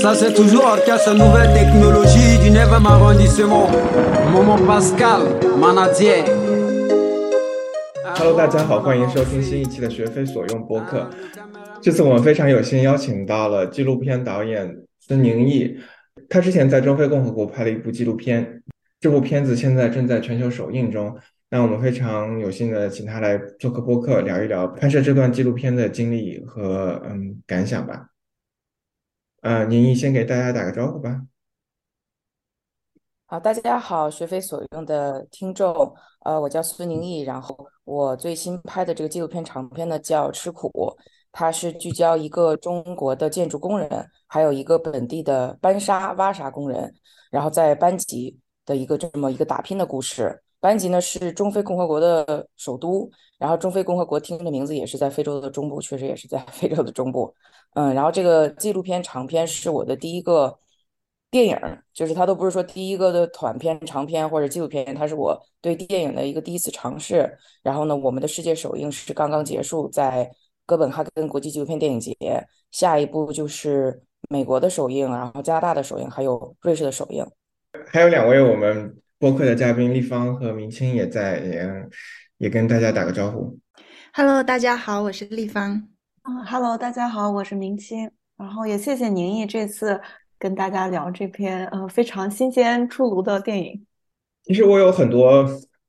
Ça c'est toujours orchestre nouvelle technologie du 9e arrondissement. Maman Pascal, Manadier. Hello，大家好，欢迎收听新一期的学非所用播客。这次我们非常有幸邀请到了纪录片导演孙宁毅，他之前在中非共和国拍了一部纪录片，这部片子现在正在全球首映中。那我们非常有幸的请他来做客播客，聊一聊拍摄这段纪录片的经历和嗯感想吧。呃，宁毅先给大家打个招呼吧。好，大家好，学非所用的听众，呃，我叫孙宁毅，然后我最新拍的这个纪录片长片呢叫《吃苦》，它是聚焦一个中国的建筑工人，还有一个本地的搬沙挖沙工人，然后在班吉的一个这么一个打拼的故事。班吉呢是中非共和国的首都，然后中非共和国听的名字也是在非洲的中部，确实也是在非洲的中部。嗯，然后这个纪录片长片是我的第一个电影，就是它都不是说第一个的短片、长片或者纪录片，它是我对电影的一个第一次尝试。然后呢，我们的世界首映是刚刚结束，在哥本哈根国际纪录片电影节，下一步就是美国的首映，然后加拿大的首映，还有瑞士的首映。还有两位我们播客的嘉宾立方和明清也在，也也跟大家打个招呼。Hello，大家好，我是立方。嗯，Hello，大家好，我是明清，然后也谢谢宁毅这次跟大家聊这篇呃非常新鲜出炉的电影。其实我有很多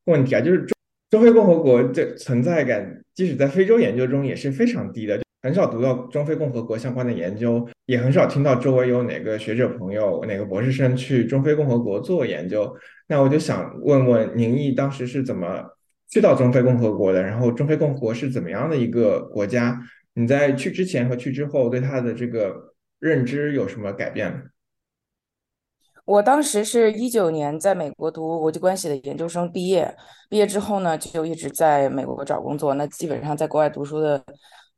问题啊，就是中中非共和国这存在感，即使在非洲研究中也是非常低的，很少读到中非共和国相关的研究，也很少听到周围有哪个学者朋友、哪个博士生去中非共和国做研究。那我就想问问宁毅当时是怎么去到中非共和国的，然后中非共和国是怎么样的一个国家？你在去之前和去之后对它的这个认知有什么改变吗？我当时是一九年在美国读国际关系的研究生毕业，毕业之后呢，就一直在美国找工作。那基本上在国外读书的，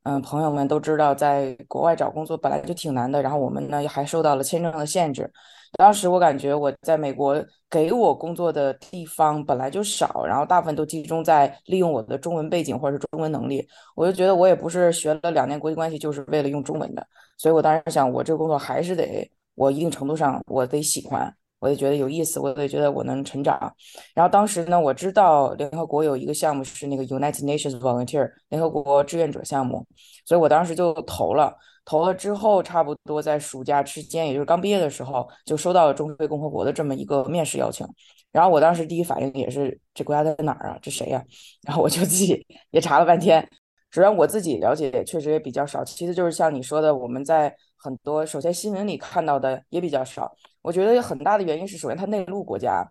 嗯，朋友们都知道，在国外找工作本来就挺难的。然后我们呢还受到了签证的限制。当时我感觉我在美国给我工作的地方本来就少，然后大部分都集中在利用我的中文背景或者是中文能力。我就觉得我也不是学了两年国际关系就是为了用中文的，所以我当时想，我这个工作还是得。我一定程度上我得喜欢，我也觉得有意思，我也觉得我能成长。然后当时呢，我知道联合国有一个项目是那个 United Nations Volunteer 联合国志愿者项目，所以我当时就投了。投了之后，差不多在暑假之间，也就是刚毕业的时候，就收到了中非共和国的这么一个面试邀请。然后我当时第一反应也是，这国家在哪儿啊？这谁呀、然后我就自己也查了半天。首先我自己了解确实也比较少，其次就是像你说的，我们在很多首先新闻里看到的也比较少。我觉得有很大的原因是，首先它内陆国家，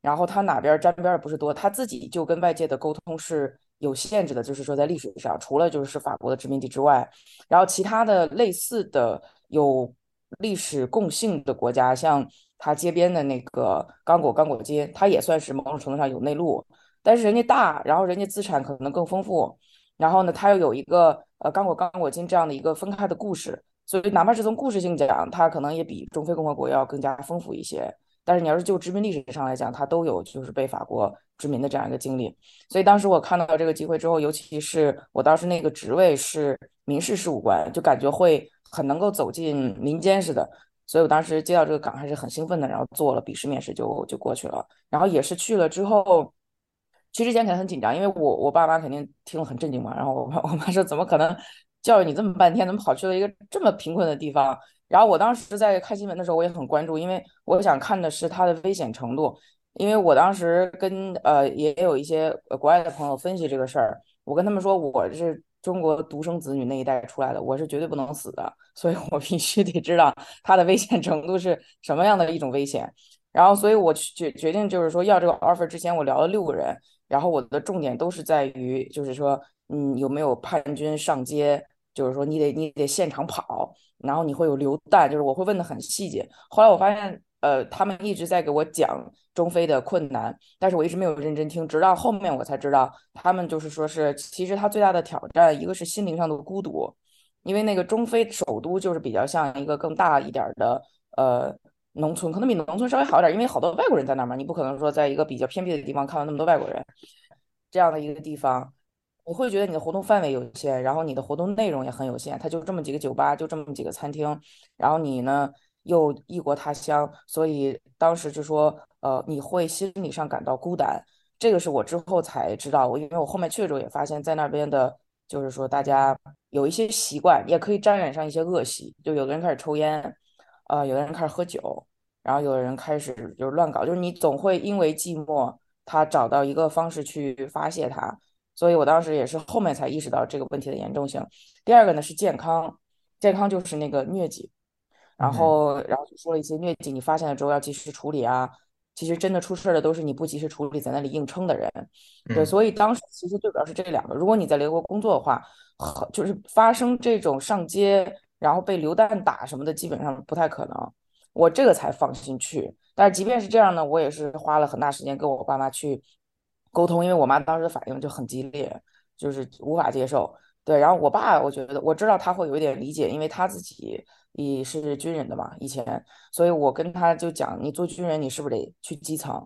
然后它哪边沾边的不是多，它自己就跟外界的沟通是有限制的，就是说在历史上，除了就是法国的殖民地之外，然后其他的类似的有历史共性的国家，像它街边的那个刚果刚果街，它也算是某种程度上有内陆，但是人家大，然后人家资产可能更丰富。然后呢，它又有一个呃刚果刚果金这样的一个分开的故事，所以哪怕是从故事性讲，它可能也比中非共和国要更加丰富一些。但是你要是就殖民历史上来讲，它都有就是被法国殖民的这样一个经历。所以当时我看到这个机会之后，尤其是我当时那个职位是民事事务官，就感觉会很能够走进民间似的。所以我当时接到这个岗还是很兴奋的，然后做了笔试面试就就过去了。然后也是去了之后。去之前肯定很紧张，因为我我爸妈肯定听了很震惊嘛。然后我我妈说：“怎么可能教育你这么半天，怎么跑去了一个这么贫困的地方？”然后我当时在看新闻的时候，我也很关注，因为我想看的是它的危险程度。因为我当时跟呃也有一些国外的朋友分析这个事儿，我跟他们说我是中国独生子女那一代出来的，我是绝对不能死的，所以我必须得知道它的危险程度是什么样的一种危险。然后，所以我决决定就是说要这个 offer 之前，我聊了六个人。然后我的重点都是在于，就是说，嗯，有没有叛军上街？就是说，你得你得现场跑，然后你会有流弹，就是我会问的很细节。后来我发现，呃，他们一直在给我讲中非的困难，但是我一直没有认真听，直到后面我才知道，他们就是说是，其实他最大的挑战，一个是心灵上的孤独，因为那个中非首都就是比较像一个更大一点的，呃。农村可能比农村稍微好一点，因为好多外国人在那儿嘛，你不可能说在一个比较偏僻的地方看到那么多外国人，这样的一个地方，你会觉得你的活动范围有限，然后你的活动内容也很有限，它就这么几个酒吧，就这么几个餐厅，然后你呢又异国他乡，所以当时就说，呃，你会心理上感到孤单。这个是我之后才知道，我因为我后面去的时候也发现，在那边的，就是说大家有一些习惯，也可以沾染上一些恶习，就有的人开始抽烟，呃，有的人开始喝酒，然后有的人开始就是乱搞，就是你总会因为寂寞，他找到一个方式去发泄他。所以我当时也是后面才意识到这个问题的严重性。第二个呢是健康，健康就是那个疟疾，然后然后就说了一些疟疾，你发现了之后要及时处理啊。其实真的出事的都是你不及时处理，在那里硬撑的人。对，所以当时其实最主要是这两个。如果你在联合国工作的话，就是发生这种上街然后被流弹打什么的，基本上不太可能。我这个才放心去。但是即便是这样呢，我也是花了很大时间跟我爸妈去。沟通，因为我妈当时的反应就很激烈，就是无法接受。对，然后我爸，我觉得我知道他会有一点理解，因为他自己也是军人的嘛，以前，所以我跟他就讲，你做军人，你是不是得去基层？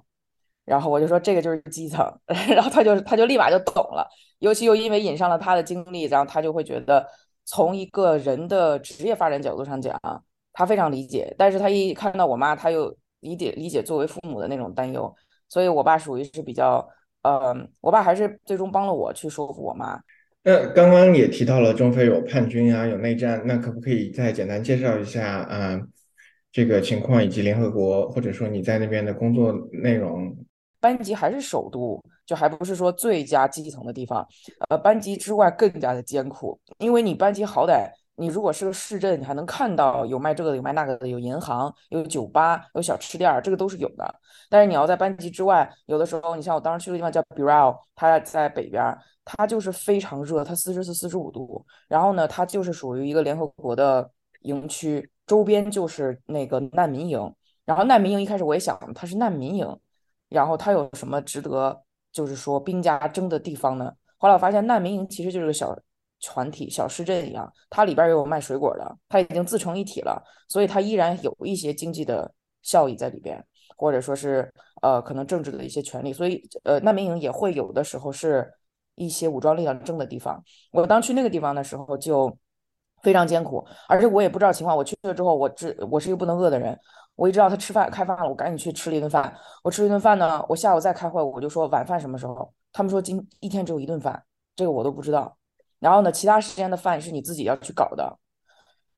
然后我就说这个就是基层，然后他就他就立马就懂了，尤其又因为引上了他的经历，然后他就会觉得从一个人的职业发展角度上讲，他非常理解。但是他一看到我妈，他又理解理解作为父母的那种担忧，所以我爸属于是比较。呃，我爸还是最终帮了我去说服我妈。那刚刚也提到了中非有叛军啊，有内战，那可不可以再简单介绍一下啊这个情况以及联合国或者说你在那边的工作内容？班级还是首都，就还不是说最佳基层的地方。呃，班级之外更加的艰苦，因为你班级好歹。你如果是个市镇，你还能看到有卖这个的，有卖那个的，有银行，有酒吧，有小吃店，这个都是有的。但是你要在班级之外，有的时候，你像我当时去的地方叫 b i r a l 它在北边，它就是非常热，它四十四、四十五度。然后呢，它就是属于一个联合国的营区，周边就是那个难民营。然后难民营一开始我也想，它是难民营，然后它有什么值得就是说兵家争的地方呢？后来我发现难民营其实就是个小。团体小市镇一样，它里边也有卖水果的，它已经自成一体了，所以它依然有一些经济的效益在里边，或者说是呃可能政治的一些权利，所以呃难民营也会有的时候是一些武装力量争的地方。我当去那个地方的时候就非常艰苦，而且我也不知道情况。我去了之后，我只我是一个不能饿的人，我一知道他吃饭开饭了，我赶紧去吃了一顿饭。我吃了一顿饭呢，我下午再开会，我就说晚饭什么时候？他们说今一天只有一顿饭，这个我都不知道。然后呢，其他时间的饭是你自己要去搞的。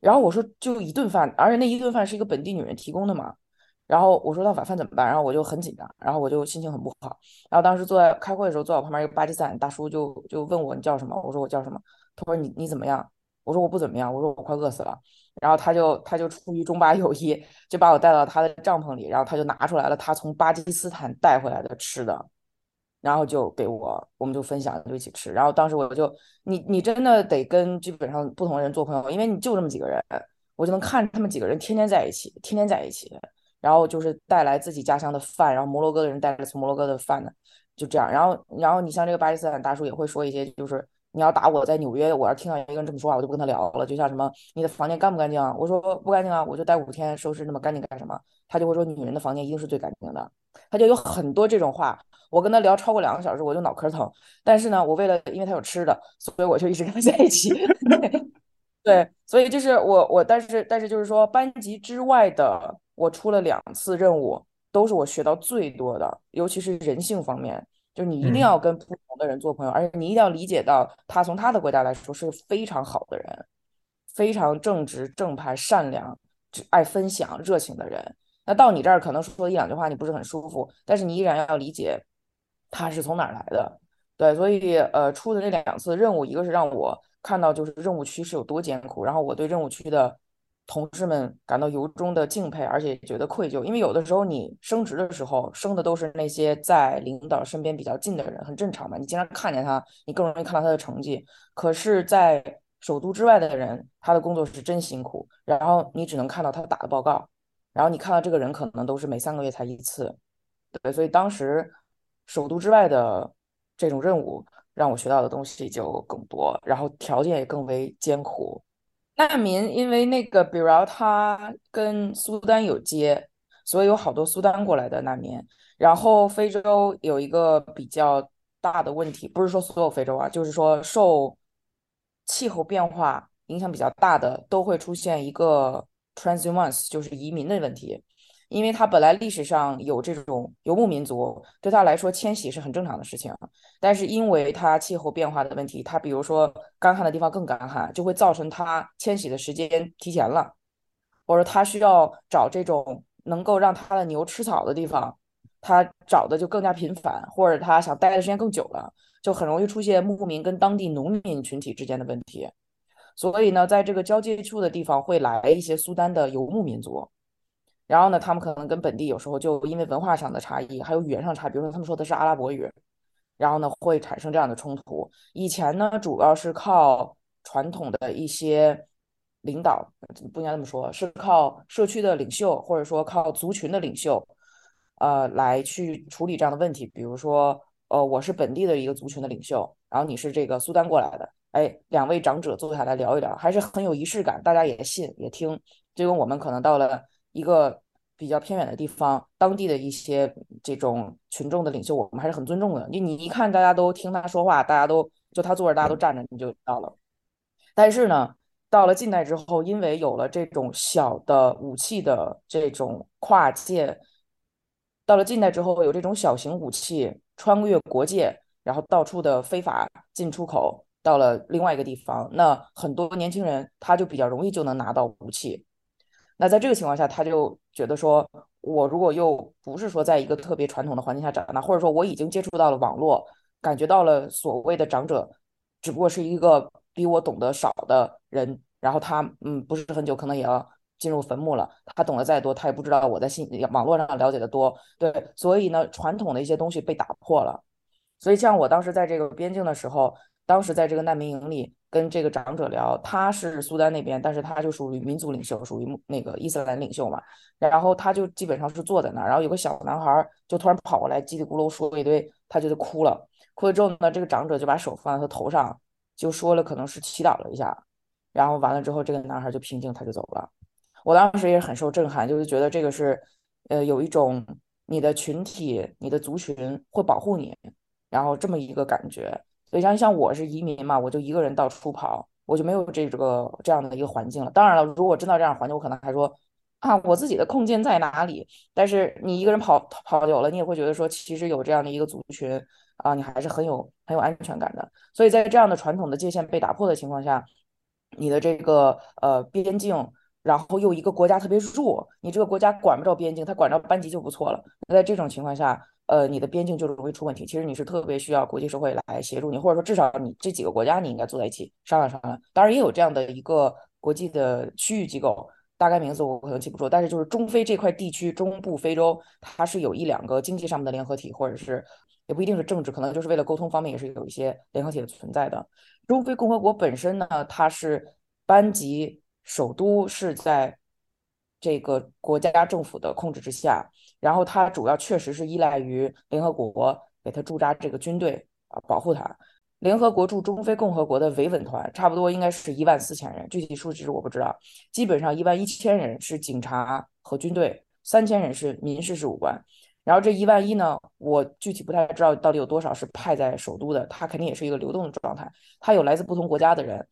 然后我说就一顿饭，而且那一顿饭是一个本地女人提供的嘛。然后我说那晚饭怎么办？然后我就很紧张，然后我就心情很不好。然后当时坐在开会的时候，坐我旁边一个巴基斯坦大叔就就问我你叫什么？我说我叫什么？他说你你怎么样？我说我不怎么样。我说我快饿死了。然后他就他就出于中巴友谊，就把我带到他的帐篷里，然后他就拿出来了他从巴基斯坦带回来的吃的。然后就给我，我们就分享，就一起吃。然后当时我就，你你真的得跟基本上不同的人做朋友，因为你就这么几个人，我就能看他们几个人天天在一起，天天在一起。然后就是带来自己家乡的饭，然后摩洛哥的人带来从摩洛哥的饭呢，就这样。然后然后你像这个巴基斯坦大叔也会说一些，就是你要打我在纽约，我要听到一个人这么说话，我就不跟他聊了。就像什么你的房间干不干净啊？我说不干净啊，我就待五天，收拾那么干净干什么？他就会说女人的房间一定是最干净的。他就有很多这种话。我跟他聊超过两个小时，我就脑壳疼。但是呢，我为了因为他有吃的，所以我就一直跟他在一起。对，所以就是我我，但是但是就是说，班级之外的，我出了两次任务，都是我学到最多的，尤其是人性方面，就是你一定要跟不同的人做朋友，而且你一定要理解到他从他的国家来说是非常好的人，非常正直、正派、善良、爱分享、热情的人。那到你这儿可能说一两句话你不是很舒服，但是你依然要理解。他是从哪儿来的？对，所以呃，出的那两次任务，一个是让我看到就是任务区是有多艰苦，然后我对任务区的同事们感到由衷的敬佩，而且觉得愧疚，因为有的时候你升职的时候升的都是那些在领导身边比较近的人，很正常嘛，你经常看见他，你更容易看到他的成绩。可是，在首都之外的人，他的工作是真辛苦，然后你只能看到他打的报告，然后你看到这个人可能都是每三个月才一次，对，所以当时。首都之外的这种任务让我学到的东西就更多，然后条件也更为艰苦。难民因为那个，比如他跟苏丹有接，所以有好多苏丹过来的难民。然后非洲有一个比较大的问题，不是说所有非洲啊，就是说受气候变化影响比较大的，都会出现一个 transhumance，就是移民的问题。因为它本来历史上有这种游牧民族，对他来说迁徙是很正常的事情。但是因为它气候变化的问题，它比如说干旱的地方更干旱，就会造成它迁徙的时间提前了，或者他需要找这种能够让他的牛吃草的地方，他找的就更加频繁，或者他想待的时间更久了，就很容易出现牧民跟当地农民群体之间的问题。所以呢，在这个交界处的地方会来一些苏丹的游牧民族。然后呢，他们可能跟本地有时候就因为文化上的差异，还有语言上差，比如说他们说的是阿拉伯语，然后呢会产生这样的冲突。以前呢，主要是靠传统的一些领导，不应该这么说，是靠社区的领袖，或者说靠族群的领袖，呃，来去处理这样的问题。比如说，呃，我是本地的一个族群的领袖，然后你是这个苏丹过来的，哎，两位长者坐下来聊一聊，还是很有仪式感，大家也信也听，就跟我们可能到了。一个比较偏远的地方，当地的一些这种群众的领袖，我们还是很尊重的。你你一看，大家都听他说话，大家都就他坐着，大家都站着，你就知道了。但是呢，到了近代之后，因为有了这种小的武器的这种跨界，到了近代之后，有这种小型武器穿越国界，然后到处的非法进出口，到了另外一个地方，那很多年轻人他就比较容易就能拿到武器。那在这个情况下，他就觉得说，我如果又不是说在一个特别传统的环境下长大，或者说我已经接触到了网络，感觉到了所谓的长者，只不过是一个比我懂得少的人，然后他嗯不是很久可能也要进入坟墓了，他懂得再多，他也不知道我在信网络上了解的多，对，所以呢，传统的一些东西被打破了，所以像我当时在这个边境的时候。当时在这个难民营里跟这个长者聊，他是苏丹那边，但是他就属于民族领袖，属于那个伊斯兰领袖嘛。然后他就基本上是坐在那儿，然后有个小男孩就突然跑过来，叽里咕噜说一堆，他就哭了。哭了之后呢，这个长者就把手放在他头上，就说了可能是祈祷了一下，然后完了之后，这个男孩就平静，他就走了。我当时也很受震撼，就是觉得这个是，呃，有一种你的群体、你的族群会保护你，然后这么一个感觉。所以像像我是移民嘛，我就一个人到处跑，我就没有这个这样的一个环境了。当然了，如果真到这样环境，我可能还说啊，我自己的空间在哪里？但是你一个人跑跑久了，你也会觉得说，其实有这样的一个族群啊，你还是很有很有安全感的。所以在这样的传统的界限被打破的情况下，你的这个呃边境，然后又一个国家特别弱，你这个国家管不着边境，他管着班级就不错了。那在这种情况下，呃，你的边境就容易出问题。其实你是特别需要国际社会来协助你，或者说至少你这几个国家你应该坐在一起商量商量。当然也有这样的一个国际的区域机构，大概名字我可能记不住，但是就是中非这块地区，中部非洲，它是有一两个经济上面的联合体，或者是也不一定是政治，可能就是为了沟通方面也是有一些联合体的存在的。中非共和国本身呢，它是班级首都是在这个国家政府的控制之下。然后它主要确实是依赖于联合国给它驻扎这个军队啊，保护它。联合国驻中非共和国的维稳团差不多应该是一万四千人，具体数值我不知道。基本上一万一千人是警察和军队，三千人是民事事务官。然后这一万一呢，我具体不太知道到底有多少是派在首都的，它肯定也是一个流动的状态。它有来自不同国家的人，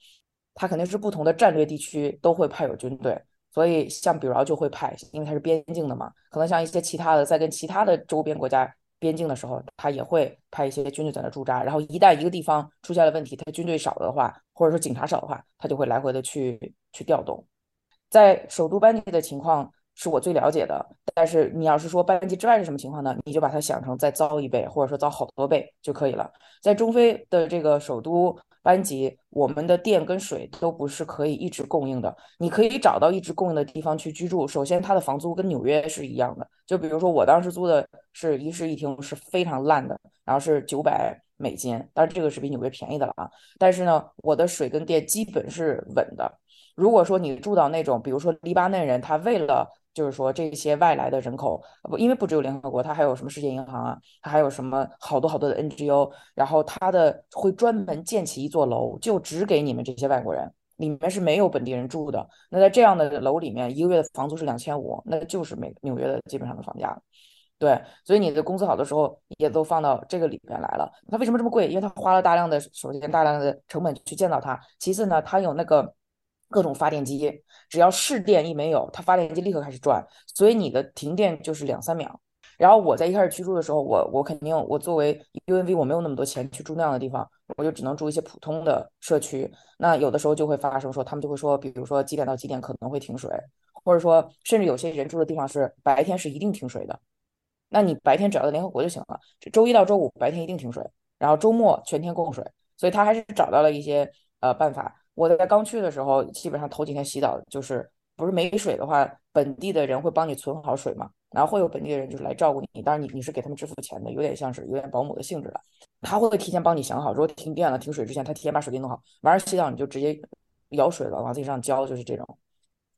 它肯定是不同的战略地区都会派有军队。所以，像比如就会派，因为它是边境的嘛，可能像一些其他的，在跟其他的周边国家边境的时候，他也会派一些军队在那驻扎。然后，一旦一个地方出现了问题，他军队少的话，或者说警察少的话，他就会来回的去去调动。在首都班级的情况是我最了解的，但是你要是说班级之外是什么情况呢？你就把它想成再糟一倍，或者说糟好多倍就可以了。在中非的这个首都。班级，我们的电跟水都不是可以一直供应的。你可以找到一直供应的地方去居住。首先，它的房租跟纽约是一样的。就比如说，我当时租的是一室一厅，是非常烂的，然后是九百美金，当然这个是比纽约便宜的了啊。但是呢，我的水跟电基本是稳的。如果说你住到那种，比如说黎巴嫩人，他为了就是说这些外来的人口，不，因为不只有联合国，它还有什么世界银行啊，它还有什么好多好多的 NGO，然后它的会专门建起一座楼，就只给你们这些外国人，里面是没有本地人住的。那在这样的楼里面，一个月的房租是两千五，那就是美纽约的基本上的房价。对，所以你的工资好的时候也都放到这个里面来了。它为什么这么贵？因为它花了大量的首先大量的成本去建造它，其次呢，它有那个。各种发电机，只要市电一没有，它发电机立刻开始转，所以你的停电就是两三秒。然后我在一开始居住的时候，我我肯定我作为 UNV，我没有那么多钱去住那样的地方，我就只能住一些普通的社区。那有的时候就会发生说，他们就会说，比如说几点到几点可能会停水，或者说甚至有些人住的地方是白天是一定停水的。那你白天只要在联合国就行了，周一到周五白天一定停水，然后周末全天供水。所以他还是找到了一些呃办法。我在刚去的时候，基本上头几天洗澡就是不是没水的话，本地的人会帮你存好水嘛，然后会有本地的人就是来照顾你。当然你你是给他们支付钱的，有点像是有点保姆的性质了。他会提前帮你想好，如果停电了、停水之前，他提前把水给你弄好。晚上洗澡你就直接舀水了，往自己上浇，就是这种。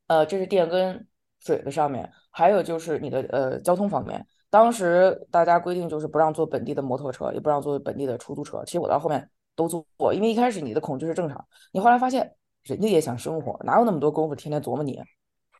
呃，这是电跟水的上面，还有就是你的呃交通方面。当时大家规定就是不让坐本地的摩托车，也不让坐本地的出租车。其实我到后面。都做，因为一开始你的恐惧是正常，你后来发现人家也想生活，哪有那么多功夫天天琢磨你？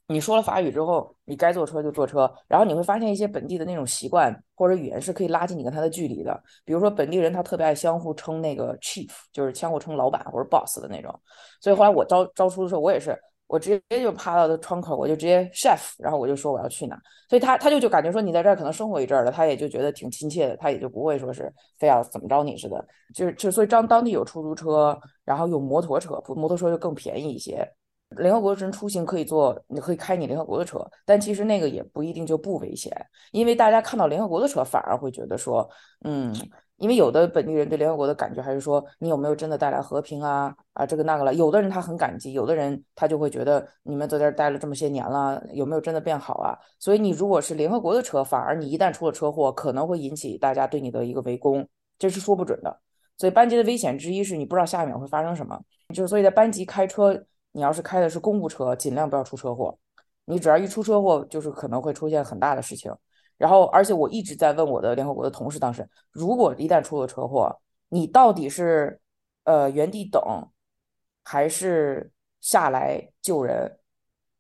你说了法语之后，你该坐车就坐车，然后你会发现一些本地的那种习惯或者语言是可以拉近你跟他的距离的。比如说本地人他特别爱相互称那个 chief，就是相互称老板或者 boss 的那种。所以后来我招招出的时候，我也是。我直接就趴到他窗口，我就直接 chef，然后我就说我要去哪，所以他他就就感觉说你在这儿可能生活一阵儿了，他也就觉得挺亲切的，他也就不会说是非要怎么着你似的，就是就所以当当地有出租车，然后有摩托车，摩托车就更便宜一些。联合国人出行可以坐，你可以开你联合国的车，但其实那个也不一定就不危险，因为大家看到联合国的车反而会觉得说，嗯。因为有的本地人对联合国的感觉还是说你有没有真的带来和平啊啊这个那个了，有的人他很感激，有的人他就会觉得你们在这儿待了这么些年了，有没有真的变好啊？所以你如果是联合国的车，反而你一旦出了车祸，可能会引起大家对你的一个围攻，这是说不准的。所以班级的危险之一是你不知道下一秒会发生什么，就是所以在班级开车，你要是开的是公务车，尽量不要出车祸，你只要一出车祸，就是可能会出现很大的事情。然后，而且我一直在问我的联合国的同事，当时如果一旦出了车祸，你到底是呃原地等，还是下来救人？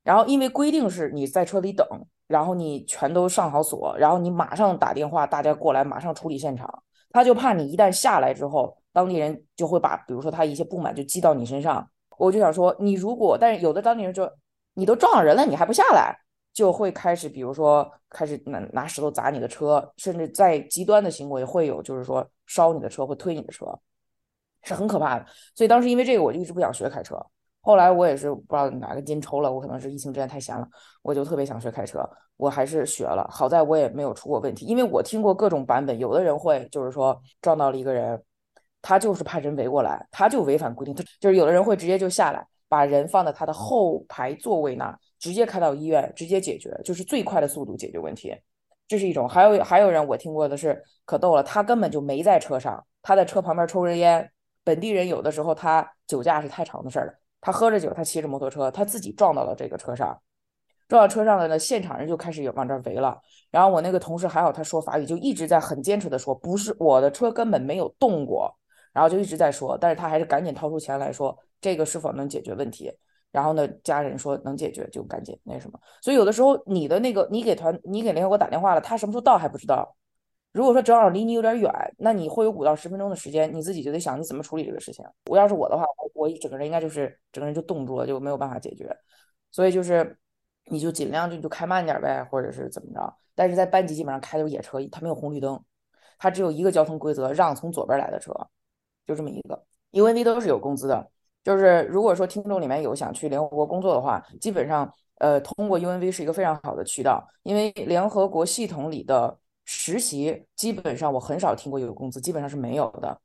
然后因为规定是你在车里等，然后你全都上好锁，然后你马上打电话，大家过来马上处理现场。他就怕你一旦下来之后，当地人就会把比如说他一些不满就积到你身上。我就想说，你如果但是有的当地人就你都撞上人了，你还不下来？就会开始，比如说开始拿拿石头砸你的车，甚至在极端的行为会有，就是说烧你的车，会推你的车，是很可怕的。所以当时因为这个，我就一直不想学开车。后来我也是不知道哪个筋抽了，我可能是疫情之前太闲了，我就特别想学开车，我还是学了。好在我也没有出过问题，因为我听过各种版本，有的人会就是说撞到了一个人，他就是怕人围过来，他就违反规定，他就是有的人会直接就下来，把人放在他的后排座位那。直接开到医院，直接解决，就是最快的速度解决问题，这是一种。还有还有人我听过的是可逗了，他根本就没在车上，他在车旁边抽着烟。本地人有的时候他酒驾是太长的事儿了，他喝着酒，他骑着摩托车，他自己撞到了这个车上，撞到车上了呢，现场人就开始往这儿围了。然后我那个同事还好，他说法语，就一直在很坚持的说，不是我的车根本没有动过，然后就一直在说，但是他还是赶紧掏出钱来说，这个是否能解决问题。然后呢，家人说能解决就赶紧那什么。所以有的时候你的那个，你给团，你给联合国打电话了，他什么时候到还不知道。如果说正好离你有点远，那你会有五到十分钟的时间，你自己就得想你怎么处理这个事情。我要是我的话，我一整个人应该就是整个人就冻住了，就没有办法解决。所以就是你就尽量就就开慢点呗，或者是怎么着。但是在班级基本上开的是野车，它没有红绿灯，它只有一个交通规则，让从左边来的车，就这么一个。因为 v 都是有工资的。就是如果说听众里面有想去联合国工作的话，基本上呃通过 UNV 是一个非常好的渠道，因为联合国系统里的实习基本上我很少听过有工资，基本上是没有的。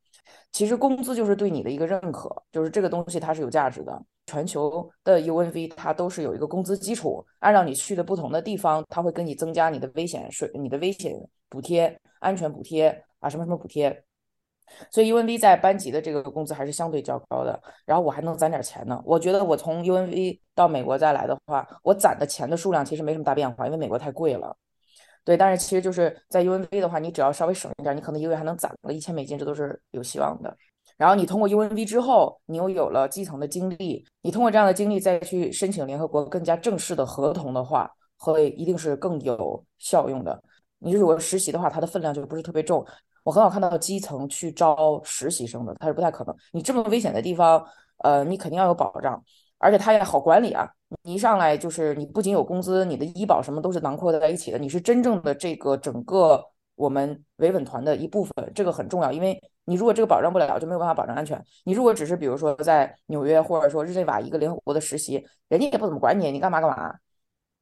其实工资就是对你的一个认可，就是这个东西它是有价值的。全球的 UNV 它都是有一个工资基础，按照你去的不同的地方，它会给你增加你的危险税、你的危险补贴、安全补贴啊什么什么补贴。所以 UNV 在班级的这个工资还是相对较高的，然后我还能攒点钱呢。我觉得我从 UNV 到美国再来的话，我攒的钱的数量其实没什么大变化，因为美国太贵了。对，但是其实就是在 UNV 的话，你只要稍微省一点，你可能一个月还能攒个一千美金，这都是有希望的。然后你通过 UNV 之后，你又有了基层的经历，你通过这样的经历再去申请联合国更加正式的合同的话，会一定是更有效用的。你如果实习的话，它的分量就不是特别重。我很少看到基层去招实习生的，他是不太可能。你这么危险的地方，呃，你肯定要有保障。而且它也好管理啊。你一上来就是你不仅有工资，你的医保什么都是囊括在一起的，你是真正的这个整个我们维稳团的一部分，这个很重要。因为你如果这个保障不了，就没有办法保障安全。你如果只是比如说在纽约或者说日内瓦一个联合国的实习，人家也不怎么管你，你干嘛干嘛，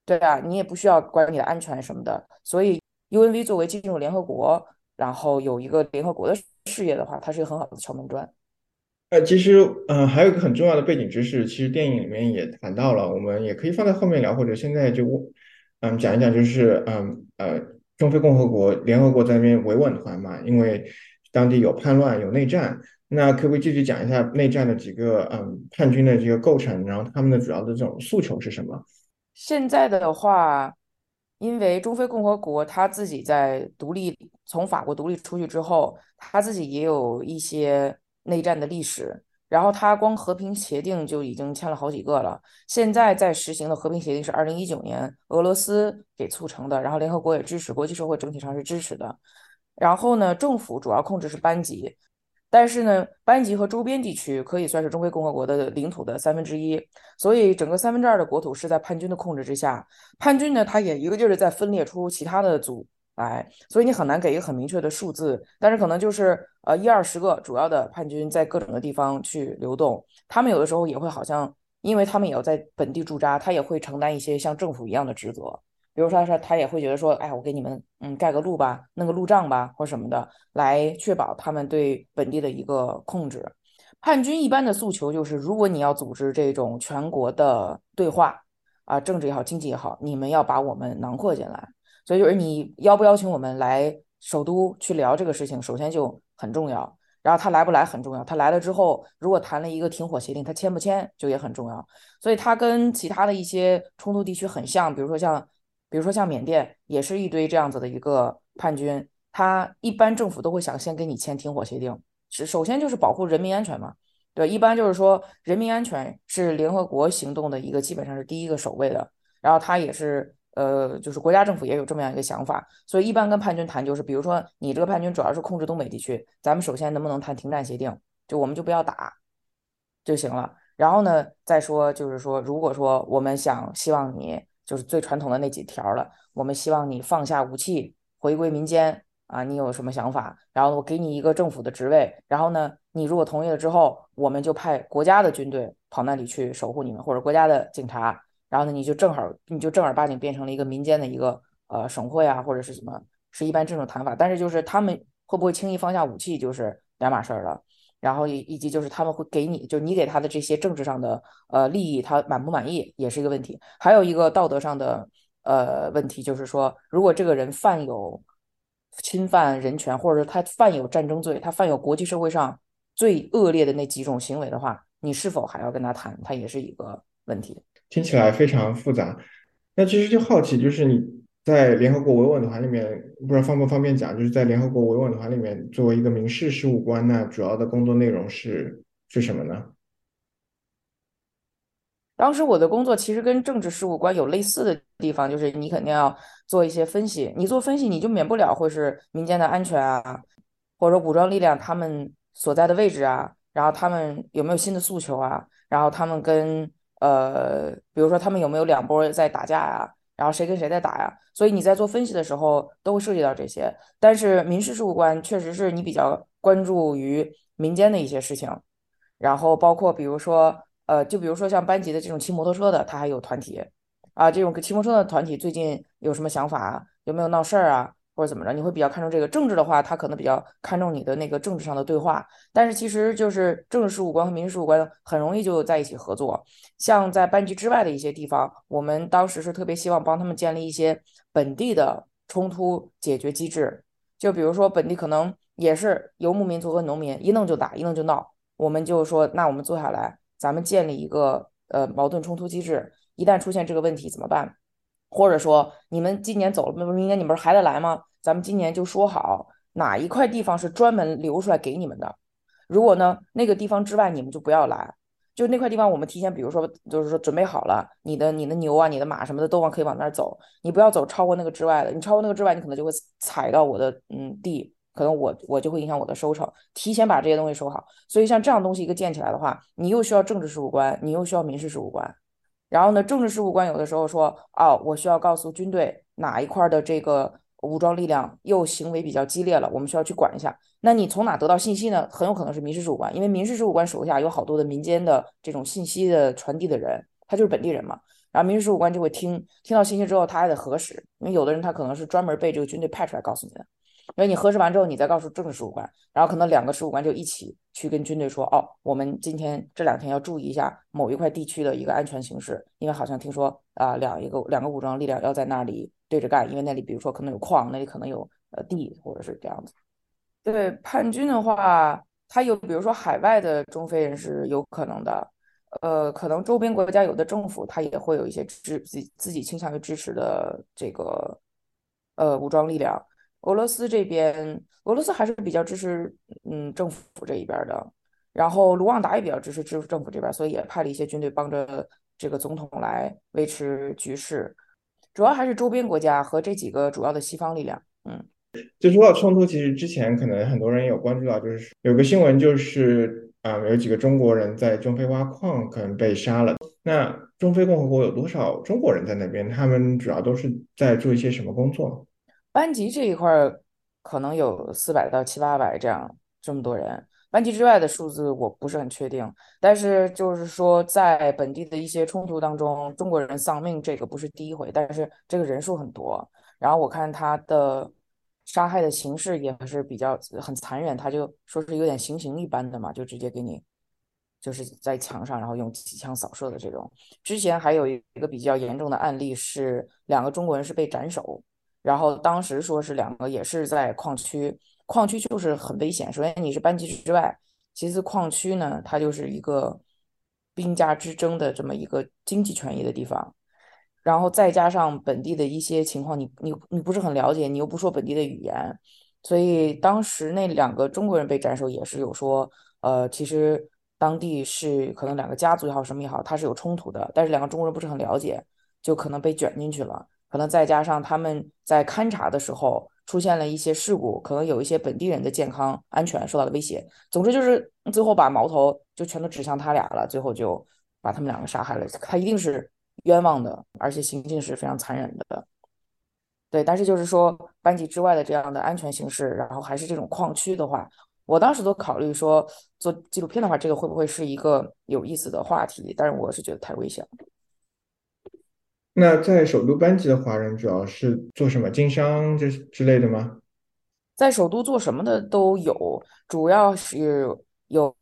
对啊，你也不需要管你的安全什么的。所以 UNV 作为进入联合国，然后有一个联合国的事业的话，它是一个很好的敲门砖。呃，其实，呃，还有一个很重要的背景知识，其实电影里面也谈到了，我们也可以放在后面聊，或者现在就，嗯，讲一讲，就是，嗯，呃，中非共和国联合国在那边维稳团嘛，因为当地有叛乱，有内战，那可不可以继续讲一下内战的几个，嗯，叛军的这个构成，然后他们的主要的这种诉求是什么？现在的话，因为中非共和国他自己在独立，从法国独立出去之后，他自己也有一些。内战的历史，然后他光和平协定就已经签了好几个了。现在在实行的和平协定是二零一九年俄罗斯给促成的，然后联合国也支持，国际社会整体上是支持的。然后呢，政府主要控制是班级，但是呢，班级和周边地区可以算是中非共和国的领土的三分之一，所以整个三分之二的国土是在叛军的控制之下。叛军呢，他也一个劲儿的在分裂出其他的组。来，所以你很难给一个很明确的数字，但是可能就是呃一二十个主要的叛军在各种的地方去流动，他们有的时候也会好像，因为他们也要在本地驻扎，他也会承担一些像政府一样的职责，比如说他他也会觉得说，哎，我给你们嗯盖个路吧，弄个路障吧，或什么的，来确保他们对本地的一个控制。叛军一般的诉求就是，如果你要组织这种全国的对话啊，政治也好，经济也好，你们要把我们囊括进来。所以就是你邀不邀请我们来首都去聊这个事情，首先就很重要。然后他来不来很重要。他来了之后，如果谈了一个停火协定，他签不签就也很重要。所以他跟其他的一些冲突地区很像，比如说像，比如说像缅甸，也是一堆这样子的一个叛军。他一般政府都会想先跟你签停火协定，是首先就是保护人民安全嘛。对，一般就是说人民安全是联合国行动的一个基本上是第一个首位的。然后他也是。呃，就是国家政府也有这么样一个想法，所以一般跟叛军谈，就是比如说你这个叛军主要是控制东北地区，咱们首先能不能谈停战协定？就我们就不要打就行了。然后呢，再说就是说，如果说我们想希望你就是最传统的那几条了，我们希望你放下武器，回归民间啊，你有什么想法？然后我给你一个政府的职位，然后呢，你如果同意了之后，我们就派国家的军队跑那里去守护你们，或者国家的警察。然后呢，你就正好，你就正儿八经变成了一个民间的一个呃省会啊，或者是什么，是一般这种谈法。但是就是他们会不会轻易放下武器，就是两码事儿了。然后以以及就是他们会给你，就你给他的这些政治上的呃利益，他满不满意也是一个问题。还有一个道德上的呃问题，就是说，如果这个人犯有侵犯人权，或者说他犯有战争罪，他犯有国际社会上最恶劣的那几种行为的话，你是否还要跟他谈？他也是一个问题。听起来非常复杂，那其实就好奇，就是你在联合国维稳团里面，不知道方不方便讲，就是在联合国维稳团里面，作为一个民事事务官，那主要的工作内容是是什么呢？当时我的工作其实跟政治事务官有类似的地方，就是你肯定要做一些分析，你做分析，你就免不了会是民间的安全啊，或者说武装力量他们所在的位置啊，然后他们有没有新的诉求啊，然后他们跟。呃，比如说他们有没有两波在打架啊？然后谁跟谁在打呀？所以你在做分析的时候都会涉及到这些。但是民事事务官确实是你比较关注于民间的一些事情，然后包括比如说，呃，就比如说像班级的这种骑摩托车的，他还有团体啊，这种骑摩托车的团体最近有什么想法？有没有闹事儿啊？或者怎么着，你会比较看重这个政治的话，他可能比较看重你的那个政治上的对话。但是其实就是政治事务官和民事事务官很容易就在一起合作。像在班级之外的一些地方，我们当时是特别希望帮他们建立一些本地的冲突解决机制。就比如说本地可能也是游牧民族和农民，一弄就打，一弄就闹。我们就说，那我们坐下来，咱们建立一个呃矛盾冲突机制，一旦出现这个问题怎么办？或者说，你们今年走了，明年你们还得来吗？咱们今年就说好哪一块地方是专门留出来给你们的。如果呢，那个地方之外你们就不要来。就那块地方，我们提前，比如说，就是说准备好了，你的、你的牛啊、你的马什么的都往可以往那儿走。你不要走超过那个之外的，你超过那个之外，你可能就会踩到我的嗯地，可能我我就会影响我的收成，提前把这些东西收好。所以像这样东西一个建起来的话，你又需要政治事务官，你又需要民事事务官。然后呢，政治事务官有的时候说，哦，我需要告诉军队哪一块的这个武装力量又行为比较激烈了，我们需要去管一下。那你从哪得到信息呢？很有可能是民事事务官，因为民事事务官手下有好多的民间的这种信息的传递的人，他就是本地人嘛。然后民事事务官就会听听到信息之后，他还得核实，因为有的人他可能是专门被这个军队派出来告诉你的。因为你核实完之后，你再告诉政治事务官，然后可能两个事务官就一起去跟军队说：“哦，我们今天这两天要注意一下某一块地区的一个安全形势，因为好像听说啊，两一个两个武装力量要在那里对着干，因为那里比如说可能有矿，那里可能有呃地，或者是这样子。对叛军的话，他有比如说海外的中非人是有可能的。”呃，可能周边国家有的政府，他也会有一些支自自己倾向于支持的这个呃武装力量。俄罗斯这边，俄罗斯还是比较支持嗯政府这一边的。然后卢旺达也比较支持支持政府这边，所以也派了一些军队帮着这个总统来维持局势。主要还是周边国家和这几个主要的西方力量。嗯，就说到冲突，其实之前可能很多人有关注到，就是有个新闻就是。啊，有几个中国人在中非挖矿，可能被杀了。那中非共和国有多少中国人在那边？他们主要都是在做一些什么工作？班级这一块可能有四百到七八百这样这么多人。班级之外的数字我不是很确定，但是就是说在本地的一些冲突当中，中国人丧命这个不是第一回，但是这个人数很多。然后我看他的。杀害的形式也是比较很残忍，他就说是有点行刑一般的嘛，就直接给你就是在墙上，然后用机枪扫射的这种。之前还有一个比较严重的案例是两个中国人是被斩首，然后当时说是两个也是在矿区，矿区就是很危险。首先你是班级之外，其次矿区呢，它就是一个兵家之争的这么一个经济权益的地方。然后再加上本地的一些情况，你你你不是很了解，你又不说本地的语言，所以当时那两个中国人被斩首也是有说，呃，其实当地是可能两个家族也好什么也好，他是有冲突的，但是两个中国人不是很了解，就可能被卷进去了，可能再加上他们在勘察的时候出现了一些事故，可能有一些本地人的健康安全受到了威胁，总之就是最后把矛头就全都指向他俩了，最后就把他们两个杀害了，他一定是。冤枉的，而且行径是非常残忍的，对。但是就是说，班级之外的这样的安全形势，然后还是这种矿区的话，我当时都考虑说做纪录片的话，这个会不会是一个有意思的话题？但是我是觉得太危险了。那在首都班级的华人主要是做什么？经商这之类的吗？在首都做什么的都有，主要是有，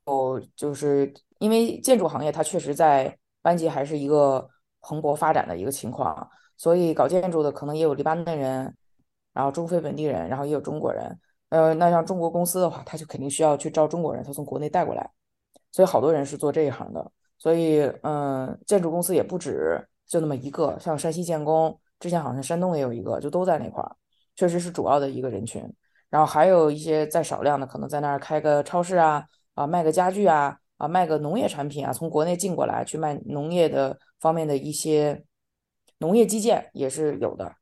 就是因为建筑行业它确实在班级还是一个。蓬勃发展的一个情况，所以搞建筑的可能也有黎巴嫩人，然后中非本地人，然后也有中国人。呃，那像中国公司的话，他就肯定需要去招中国人，他从国内带过来，所以好多人是做这一行的。所以，嗯，建筑公司也不止就那么一个，像山西建工，之前好像山东也有一个，就都在那块儿，确实是主要的一个人群。然后还有一些再少量的，可能在那儿开个超市啊，啊，卖个家具啊。啊，卖个农业产品啊，从国内进过来去卖农业的方面的一些农业基建也是有的，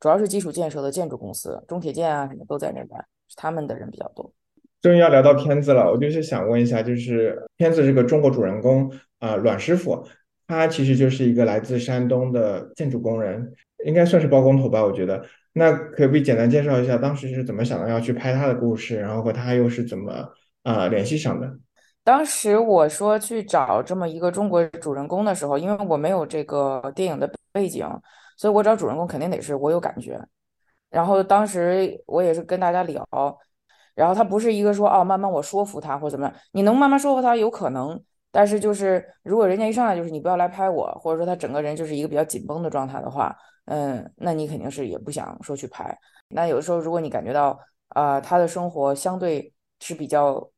主要是基础建设的建筑公司，中铁建啊什么都在那边，他们的人比较多。终于要聊到片子了，我就是想问一下，就是片子这个中国主人公啊，阮师傅，他其实就是一个来自山东的建筑工人，应该算是包工头吧，我觉得。那可不可以简单介绍一下当时是怎么想到要去拍他的故事，然后和他又是怎么啊联系上的？当时我说去找这么一个中国主人公的时候，因为我没有这个电影的背景，所以我找主人公肯定得是我有感觉。然后当时我也是跟大家聊，然后他不是一个说哦，慢慢我说服他或者怎么样，你能慢慢说服他有可能，但是就是如果人家一上来就是你不要来拍我，或者说他整个人就是一个比较紧绷的状态的话，嗯，那你肯定是也不想说去拍。那有的时候如果你感觉到啊，他的生活相对是比较。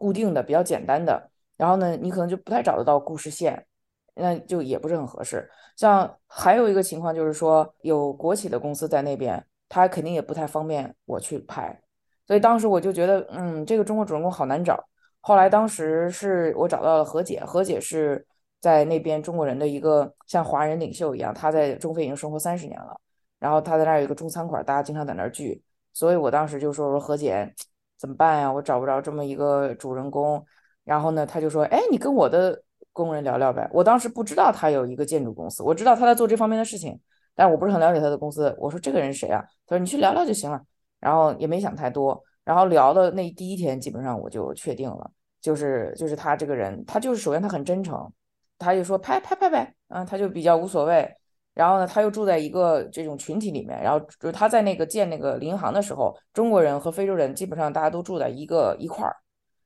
固定的比较简单的，然后呢，你可能就不太找得到故事线，那就也不是很合适。像还有一个情况就是说，有国企的公司在那边，他肯定也不太方便我去拍。所以当时我就觉得，嗯，这个中国主人公好难找。后来当时是我找到了何姐，何姐是在那边中国人的一个像华人领袖一样，她在中非已经生活三十年了，然后她在那儿有一个中餐馆，大家经常在那儿聚。所以我当时就说：“说何姐，怎么办呀？我找不着这么一个主人公。”然后呢，他就说：“哎，你跟我的工人聊聊呗。”我当时不知道他有一个建筑公司，我知道他在做这方面的事情，但我不是很了解他的公司。我说：“这个人谁啊？”他说：“你去聊聊就行了。”然后也没想太多，然后聊的那第一天，基本上我就确定了，就是就是他这个人，他就是首先他很真诚，他就说拍拍拍呗，嗯，他就比较无所谓。然后呢，他又住在一个这种群体里面，然后就是他在那个建那个银行的时候，中国人和非洲人基本上大家都住在一个一块儿，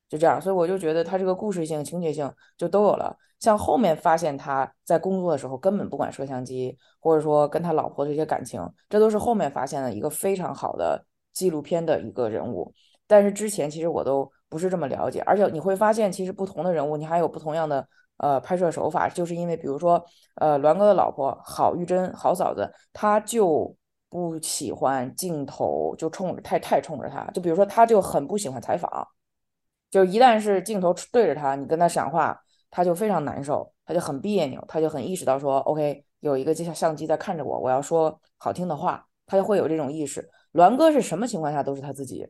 就这样，所以我就觉得他这个故事性、情节性就都有了。像后面发现他在工作的时候根本不管摄像机，或者说跟他老婆的这些感情，这都是后面发现的一个非常好的纪录片的一个人物。但是之前其实我都不是这么了解，而且你会发现，其实不同的人物，你还有不同样的。呃，拍摄手法就是因为，比如说，呃，栾哥的老婆郝玉珍，郝嫂子，她就不喜欢镜头就冲着太太冲着她，就比如说，她就很不喜欢采访，就一旦是镜头对着她，你跟她讲话，她就非常难受，她就很别扭，她就很意识到说，OK，有一个机相机在看着我，我要说好听的话，她就会有这种意识。栾哥是什么情况下都是他自己。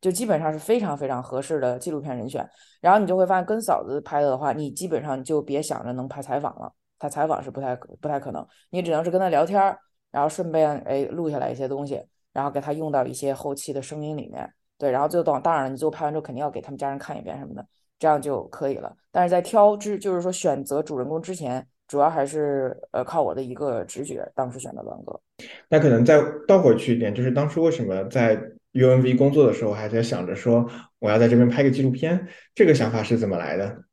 就基本上是非常非常合适的纪录片人选，然后你就会发现跟嫂子拍的话，你基本上就别想着能拍采访了，他采访是不太不太可能，你只能是跟他聊天儿，然后顺便哎录下来一些东西，然后给他用到一些后期的声音里面，对，然后就等当然了，你最后拍完之后肯定要给他们家人看一遍什么的，这样就可以了。但是在挑之就是说选择主人公之前，主要还是呃靠我的一个直觉，当时选的栾哥。那可能再倒回去一点，就是当初为什么在。UNV 工作的时候，还在想着说我要在这边拍个纪录片，这个想法是怎么来的？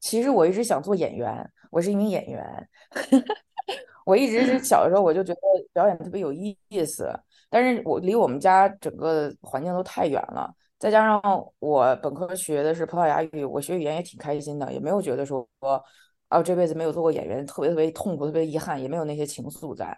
其实我一直想做演员，我是一名演员。我一直是小的时候我就觉得表演特别有意思，但是我离我们家整个环境都太远了，再加上我本科学的是葡萄牙语，我学语言也挺开心的，也没有觉得说啊这辈子没有做过演员特别特别痛苦、特别遗憾，也没有那些情愫在。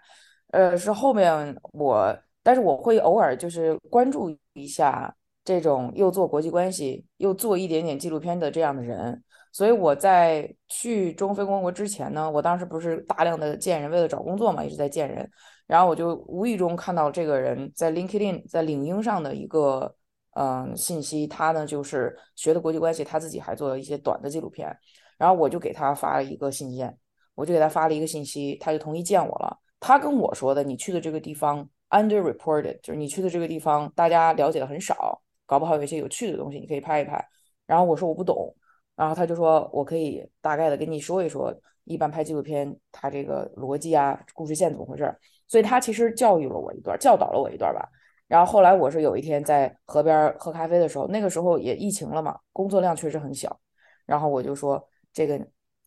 呃，是后面我。但是我会偶尔就是关注一下这种又做国际关系又做一点点纪录片的这样的人，所以我在去中非共和国之前呢，我当时不是大量的见人，为了找工作嘛，一直在见人，然后我就无意中看到这个人在 LinkedIn 在领英上的一个嗯信息，他呢就是学的国际关系，他自己还做了一些短的纪录片，然后我就给他发了一个信件，我就给他发了一个信息，他就同意见我了。他跟我说的，你去的这个地方。Underreported 就是你去的这个地方，大家了解的很少，搞不好有一些有趣的东西，你可以拍一拍。然后我说我不懂，然后他就说我可以大概的跟你说一说，一般拍纪录片它这个逻辑啊、故事线怎么回事。所以他其实教育了我一段，教导了我一段吧。然后后来我是有一天在河边喝咖啡的时候，那个时候也疫情了嘛，工作量确实很小。然后我就说这个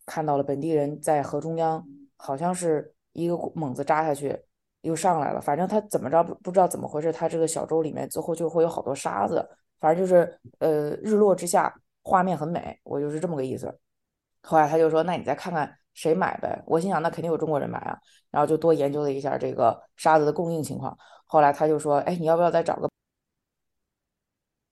看到了本地人在河中央，好像是一个猛子扎下去。又上来了，反正他怎么着不不知道怎么回事，他这个小舟里面最后就会有好多沙子，反正就是呃日落之下画面很美，我就是这么个意思。后来他就说，那你再看看谁买呗。我心想，那肯定有中国人买啊，然后就多研究了一下这个沙子的供应情况。后来他就说，哎，你要不要再找个？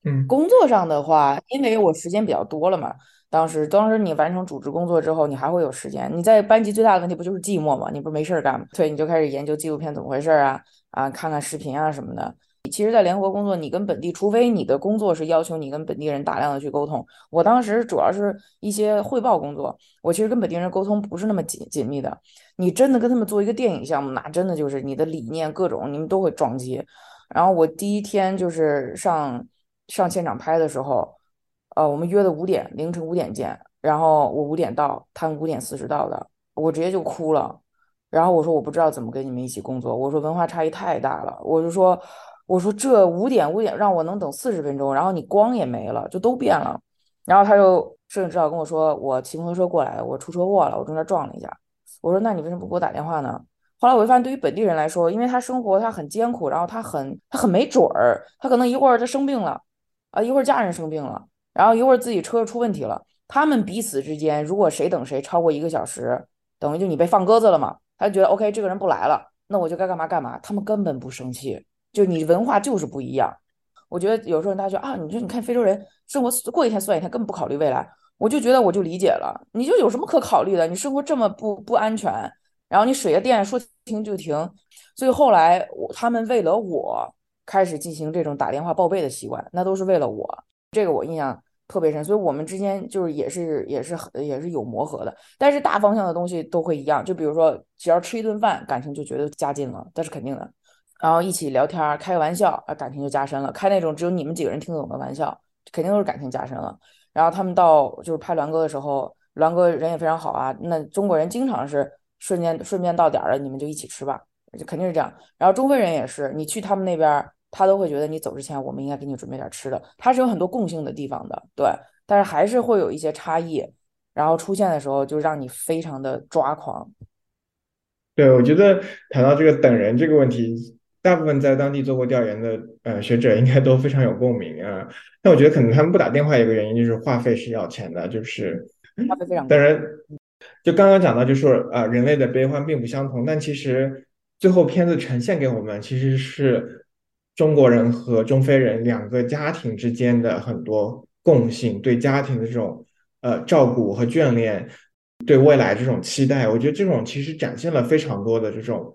嗯，工作上的话，因为我时间比较多了嘛。当时，当时你完成组织工作之后，你还会有时间。你在班级最大的问题不就是寂寞吗？你不是没事干吗？对，你就开始研究纪录片怎么回事啊啊，看看视频啊什么的。其实，在联合国工作，你跟本地，除非你的工作是要求你跟本地人大量的去沟通。我当时主要是一些汇报工作，我其实跟本地人沟通不是那么紧紧密的。你真的跟他们做一个电影项目，那真的就是你的理念各种，你们都会撞击。然后我第一天就是上上现场拍的时候。呃，我们约的五点，凌晨五点见。然后我五点到，他们五点四十到的，我直接就哭了。然后我说我不知道怎么跟你们一起工作，我说文化差异太大了。我就说，我说这五点五点让我能等四十分钟，然后你光也没了，就都变了。然后他就摄影指导跟我说，我骑摩托车过来，我出车祸了，我中间撞了一下。我说那你为什么不给我打电话呢？后来我就发现，对于本地人来说，因为他生活他很艰苦，然后他很他很没准儿，他可能一会儿他生病了，啊一会儿家人生病了。然后一会儿自己车出问题了，他们彼此之间如果谁等谁超过一个小时，等于就你被放鸽子了嘛？他就觉得 OK，这个人不来了，那我就该干嘛干嘛。他们根本不生气，就你文化就是不一样。我觉得有时候大家觉得啊，你说你看非洲人生活过一天算一天，根本不考虑未来。我就觉得我就理解了，你就有什么可考虑的？你生活这么不不安全，然后你水啊电说停就停，所以后来我他们为了我开始进行这种打电话报备的习惯，那都是为了我。这个我印象特别深，所以我们之间就是也是也是也是有磨合的，但是大方向的东西都会一样。就比如说，只要吃一顿饭，感情就觉得加进了，这是肯定的。然后一起聊天开个玩笑，啊，感情就加深了。开那种只有你们几个人听得懂的玩笑，肯定都是感情加深了。然后他们到就是拍栾哥的时候，栾哥人也非常好啊。那中国人经常是瞬间顺便到点了，你们就一起吃吧，就肯定是这样。然后中非人也是，你去他们那边，他都会觉得你走之前，我们应该给你准备点吃的。他是有很多共性的地方的，对，但是还是会有一些差异。然后出现的时候，就让你非常的抓狂。对，我觉得谈到这个等人这个问题。大部分在当地做过调研的呃学者应该都非常有共鸣啊。但我觉得可能他们不打电话一个原因就是话费是要钱的，就是话费非常。当然，就刚刚讲到，就是啊人类的悲欢并不相同，但其实最后片子呈现给我们其实是中国人和中非人两个家庭之间的很多共性，对家庭的这种呃照顾和眷恋，对未来这种期待。我觉得这种其实展现了非常多的这种。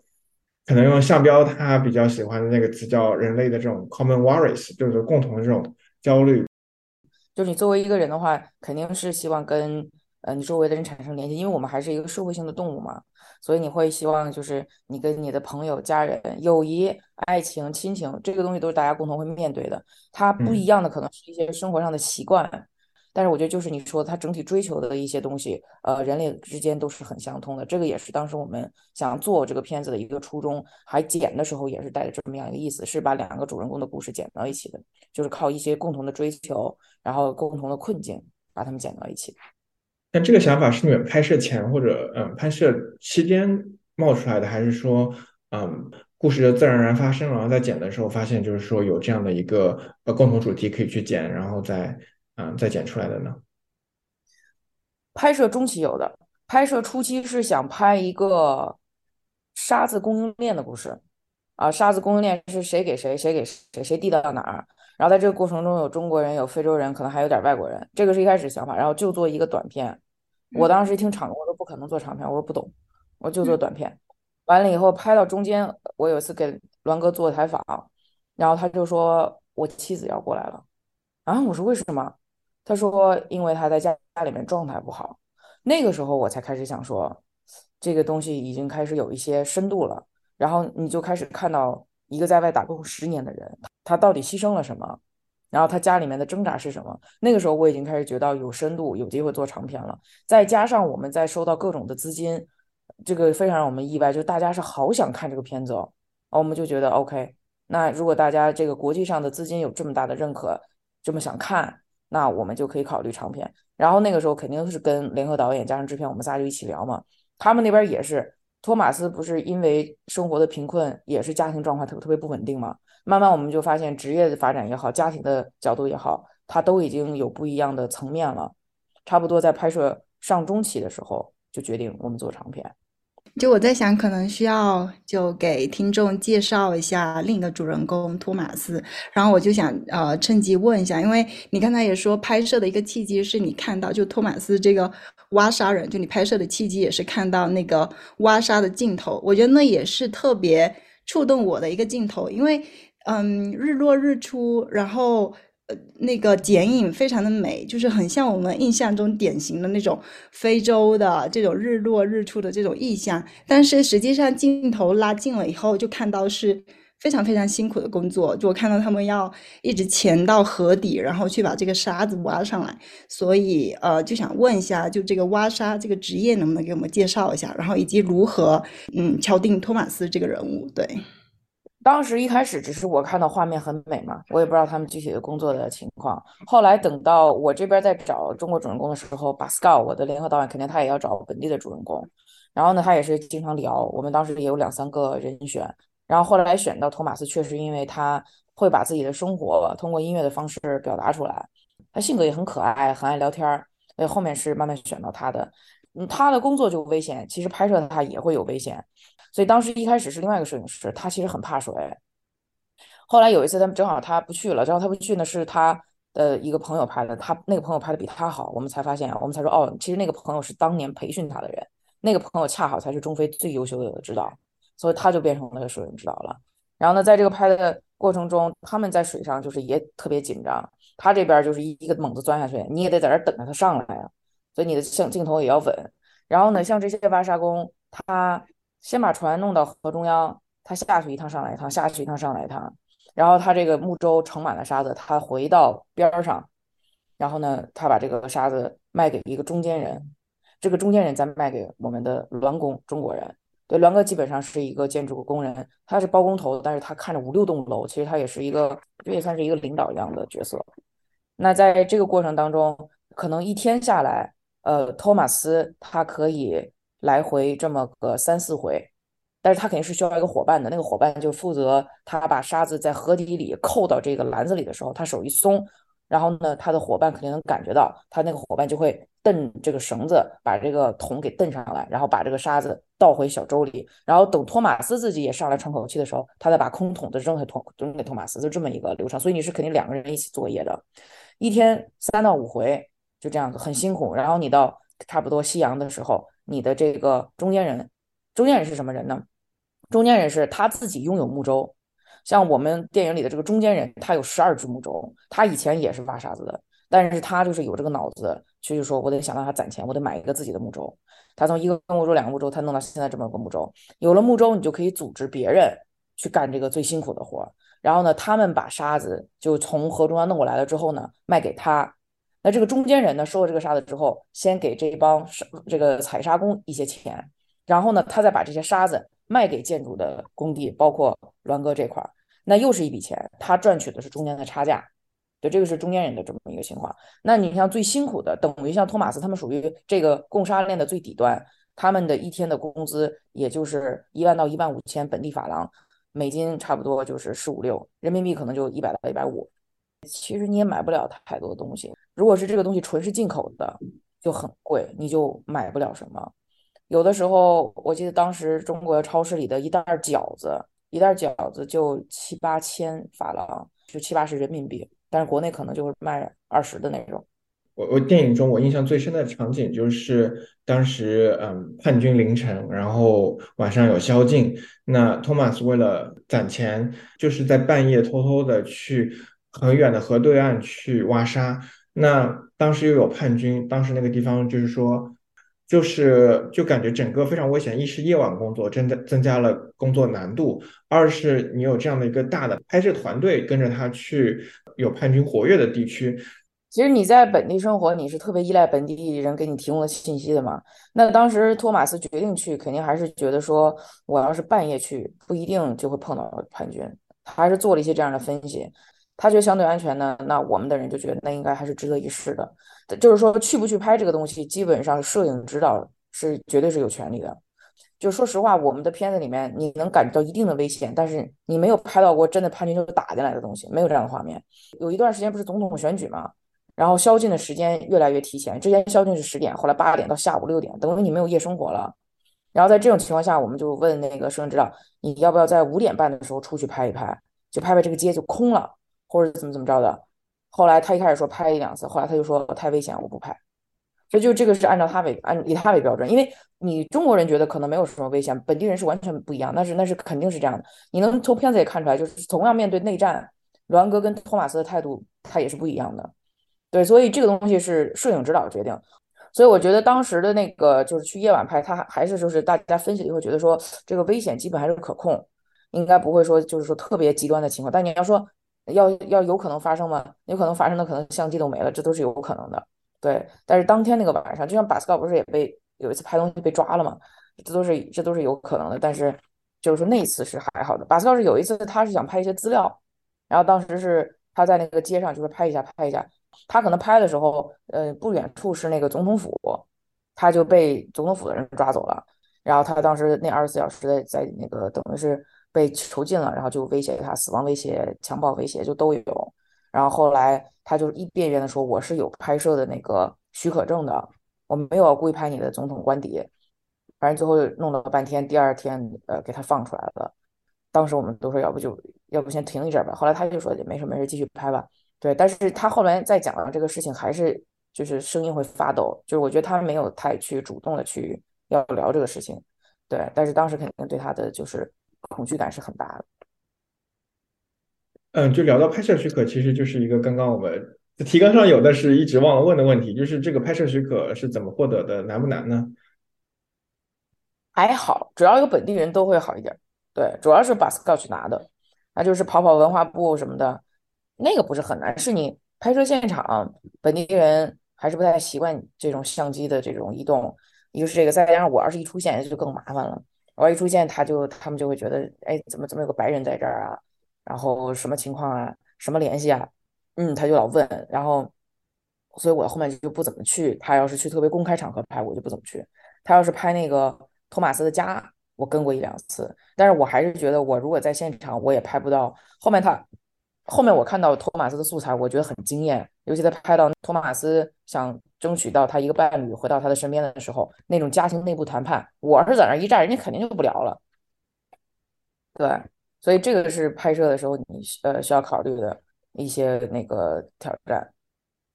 可能用向标他比较喜欢的那个词叫人类的这种 common worries，就是共同的这种焦虑。就是你作为一个人的话，肯定是希望跟呃你周围的人产生联系，因为我们还是一个社会性的动物嘛，所以你会希望就是你跟你的朋友、家人、友谊、爱情、亲情这个东西都是大家共同会面对的。它不一样的可能是一些生活上的习惯。但是我觉得，就是你说它整体追求的一些东西，呃，人类之间都是很相通的。这个也是当时我们想做这个片子的一个初衷。还剪的时候也是带着这么样一个意思，是把两个主人公的故事剪到一起的，就是靠一些共同的追求，然后共同的困境，把他们剪到一起。那这个想法是你们拍摄前或者嗯拍摄期间冒出来的，还是说嗯故事就自然而然发生了，然后在剪的时候发现就是说有这样的一个呃共同主题可以去剪，然后再。嗯，再剪出来的呢？拍摄中期有的，拍摄初期是想拍一个沙子供应链的故事啊，沙子供应链是谁给谁，谁给谁，谁递到哪儿？然后在这个过程中有中国人，有非洲人，可能还有点外国人。这个是一开始想法，然后就做一个短片。我当时一听场子，我说不可能做长片，我说不懂，我就做短片。完了以后拍到中间，我有一次给栾哥做采访，然后他就说我妻子要过来了啊，我说为什么？他说：“因为他在家家里面状态不好，那个时候我才开始想说，这个东西已经开始有一些深度了。然后你就开始看到一个在外打工十年的人，他到底牺牲了什么？然后他家里面的挣扎是什么？那个时候我已经开始觉得有深度，有机会做长片了。再加上我们在收到各种的资金，这个非常让我们意外，就大家是好想看这个片子哦。我们就觉得 OK，那如果大家这个国际上的资金有这么大的认可，这么想看。”那我们就可以考虑长片，然后那个时候肯定是跟联合导演加上制片，我们仨就一起聊嘛。他们那边也是，托马斯不是因为生活的贫困，也是家庭状况特特别不稳定嘛。慢慢我们就发现，职业的发展也好，家庭的角度也好，他都已经有不一样的层面了。差不多在拍摄上中期的时候，就决定我们做长片。就我在想，可能需要就给听众介绍一下另一个主人公托马斯，然后我就想呃趁机问一下，因为你刚才也说拍摄的一个契机是你看到就托马斯这个挖沙人，就你拍摄的契机也是看到那个挖沙的镜头，我觉得那也是特别触动我的一个镜头，因为嗯日落日出，然后。呃，那个剪影非常的美，就是很像我们印象中典型的那种非洲的这种日落日出的这种意象。但是实际上镜头拉近了以后，就看到是非常非常辛苦的工作。就我看到他们要一直潜到河底，然后去把这个沙子挖上来。所以呃，就想问一下，就这个挖沙这个职业能不能给我们介绍一下？然后以及如何嗯敲定托马斯这个人物？对。当时一开始只是我看到画面很美嘛，我也不知道他们具体的工作的情况。后来等到我这边在找中国主人公的时候，巴斯高，我的联合导演肯定他也要找本地的主人公。然后呢，他也是经常聊，我们当时也有两三个人选。然后后来选到托马斯，确实因为他会把自己的生活通过音乐的方式表达出来，他性格也很可爱，很爱聊天儿。所以后面是慢慢选到他的。嗯，他的工作就危险，其实拍摄他也会有危险。所以当时一开始是另外一个摄影师，他其实很怕水。后来有一次，他们正好他不去了，然后他不去呢，是他的一个朋友拍的，他那个朋友拍的比他好，我们才发现，我们才说哦，其实那个朋友是当年培训他的人，那个朋友恰好才是中非最优秀的指导。所以他就变成了摄影指导了。然后呢，在这个拍的过程中，他们在水上就是也特别紧张，他这边就是一个猛子钻下去，你也得在这等着他上来啊，所以你的镜镜头也要稳。然后呢，像这些挖沙工，他先把船弄到河中央，他下去一趟，上来一趟，下去一趟，上来一趟。然后他这个木舟盛满了沙子，他回到边上，然后呢，他把这个沙子卖给一个中间人，这个中间人再卖给我们的栾工中国人。对，栾哥基本上是一个建筑工人，他是包工头，但是他看着五六栋楼，其实他也是一个，这也算是一个领导一样的角色。那在这个过程当中，可能一天下来，呃，托马斯他可以来回这么个三四回。但是他肯定是需要一个伙伴的，那个伙伴就负责他把沙子在河底里扣到这个篮子里的时候，他手一松，然后呢，他的伙伴肯定能感觉到，他那个伙伴就会蹬这个绳子，把这个桶给蹬上来，然后把这个沙子倒回小舟里，然后等托马斯自己也上来喘口气的时候，他再把空桶子扔给托扔给托马斯，就这么一个流程。所以你是肯定两个人一起作业的，一天三到五回就这样子，很辛苦。然后你到差不多夕阳的时候，你的这个中间人，中间人是什么人呢？中间人是他自己拥有木舟，像我们电影里的这个中间人，他有十二只木舟，他以前也是挖沙子的，但是他就是有这个脑子，所以说我得想办法攒钱，我得买一个自己的木舟。他从一个木舟、两个木舟，他弄到现在这么个木舟。有了木舟，你就可以组织别人去干这个最辛苦的活。然后呢，他们把沙子就从河中央弄过来了之后呢，卖给他。那这个中间人呢，收了这个沙子之后，先给这帮这个采沙工一些钱，然后呢，他再把这些沙子。卖给建筑的工地，包括栾哥这块儿，那又是一笔钱，他赚取的是中间的差价，对，这个是中间人的这么一个情况。那你像最辛苦的，等于像托马斯他们属于这个供沙链的最底端，他们的一天的工资也就是一万到一万五千本地法郎，美金差不多就是十五六，人民币可能就一百到一百五。其实你也买不了太多东西，如果是这个东西纯是进口的，就很贵，你就买不了什么。有的时候，我记得当时中国超市里的一袋饺子，一袋饺子就七八千法郎，就七八十人民币。但是国内可能就是卖二十的那种。我我电影中我印象最深的场景就是当时嗯叛军凌晨，然后晚上有宵禁，那托马斯为了攒钱，就是在半夜偷偷的去很远的河对岸去挖沙。那当时又有叛军，当时那个地方就是说。就是就感觉整个非常危险，一是夜晚工作，增加增加了工作难度；二是你有这样的一个大的拍摄团队跟着他去有叛军活跃的地区。其实你在本地生活，你是特别依赖本地人给你提供的信息的嘛。那当时托马斯决定去，肯定还是觉得说，我要是半夜去，不一定就会碰到叛军。他还是做了一些这样的分析。他觉得相对安全呢，那我们的人就觉得那应该还是值得一试的。就是说去不去拍这个东西，基本上摄影指导是绝对是有权利的。就说实话，我们的片子里面你能感觉到一定的危险，但是你没有拍到过真的叛军就打进来的东西，没有这样的画面。有一段时间不是总统选举嘛，然后宵禁的时间越来越提前，之前宵禁是十点，后来八点到下午六点，等于你没有夜生活了。然后在这种情况下，我们就问那个摄影指导，你要不要在五点半的时候出去拍一拍，就拍拍这个街就空了。或者怎么怎么着的，后来他一开始说拍一两次，后来他就说太危险，我不拍。所以就这个是按照他为按以他为标准，因为你中国人觉得可能没有什么危险，本地人是完全不一样，那是那是肯定是这样的。你能从片子也看出来，就是同样面对内战，栾哥跟托马斯的态度他也是不一样的。对，所以这个东西是摄影指导决定。所以我觉得当时的那个就是去夜晚拍，他还是就是大家分析以后觉得说这个危险基本还是可控，应该不会说就是说特别极端的情况。但你要说。要要有可能发生吗？有可能发生的，可能相机都没了，这都是有可能的。对，但是当天那个晚上，就像巴斯高不是也被有一次拍东西被抓了吗？这都是这都是有可能的。但是就是说那一次是还好的。巴斯高是有一次他是想拍一些资料，然后当时是他在那个街上就是拍一下拍一下，他可能拍的时候，呃，不远处是那个总统府，他就被总统府的人抓走了。然后他当时那二十四小时在在那个等于是。被囚禁了，然后就威胁他死亡威胁、强暴威胁就都有。然后后来他就一遍遍的说：“我是有拍摄的那个许可证的，我没有故意拍你的总统官邸。”反正最后弄了半天，第二天呃给他放出来了。当时我们都说要不就要不先停一阵吧。后来他就说没事没事，继续拍吧。对，但是他后来再讲了这个事情，还是就是声音会发抖，就是我觉得他没有太去主动的去要聊这个事情。对，但是当时肯定对他的就是恐惧感是很大的。嗯，就聊到拍摄许可，其实就是一个刚刚我们提纲上有的是一直忘了问的问题，就是这个拍摄许可是怎么获得的，难不难呢？还好，只要有本地人都会好一点。对，主要是把 Scout 去拿的，那就是跑跑文化部什么的，那个不是很难，是你拍摄现场本地人还是不太习惯这种相机的这种移动，一个是这个，再加上我要是一出现就更麻烦了，我一出现他就他们就会觉得，哎，怎么怎么有个白人在这儿啊？然后什么情况啊？什么联系啊？嗯，他就老问，然后所以我后面就不怎么去。他要是去特别公开场合拍，我就不怎么去。他要是拍那个托马斯的家。我跟过一两次，但是我还是觉得，我如果在现场，我也拍不到后面他后面我看到托马斯的素材，我觉得很惊艳，尤其他拍到托马斯想争取到他一个伴侣回到他的身边的时候，那种家庭内部谈判，我是在那一站，人家肯定就不聊了。对，所以这个是拍摄的时候你呃需要考虑的一些那个挑战。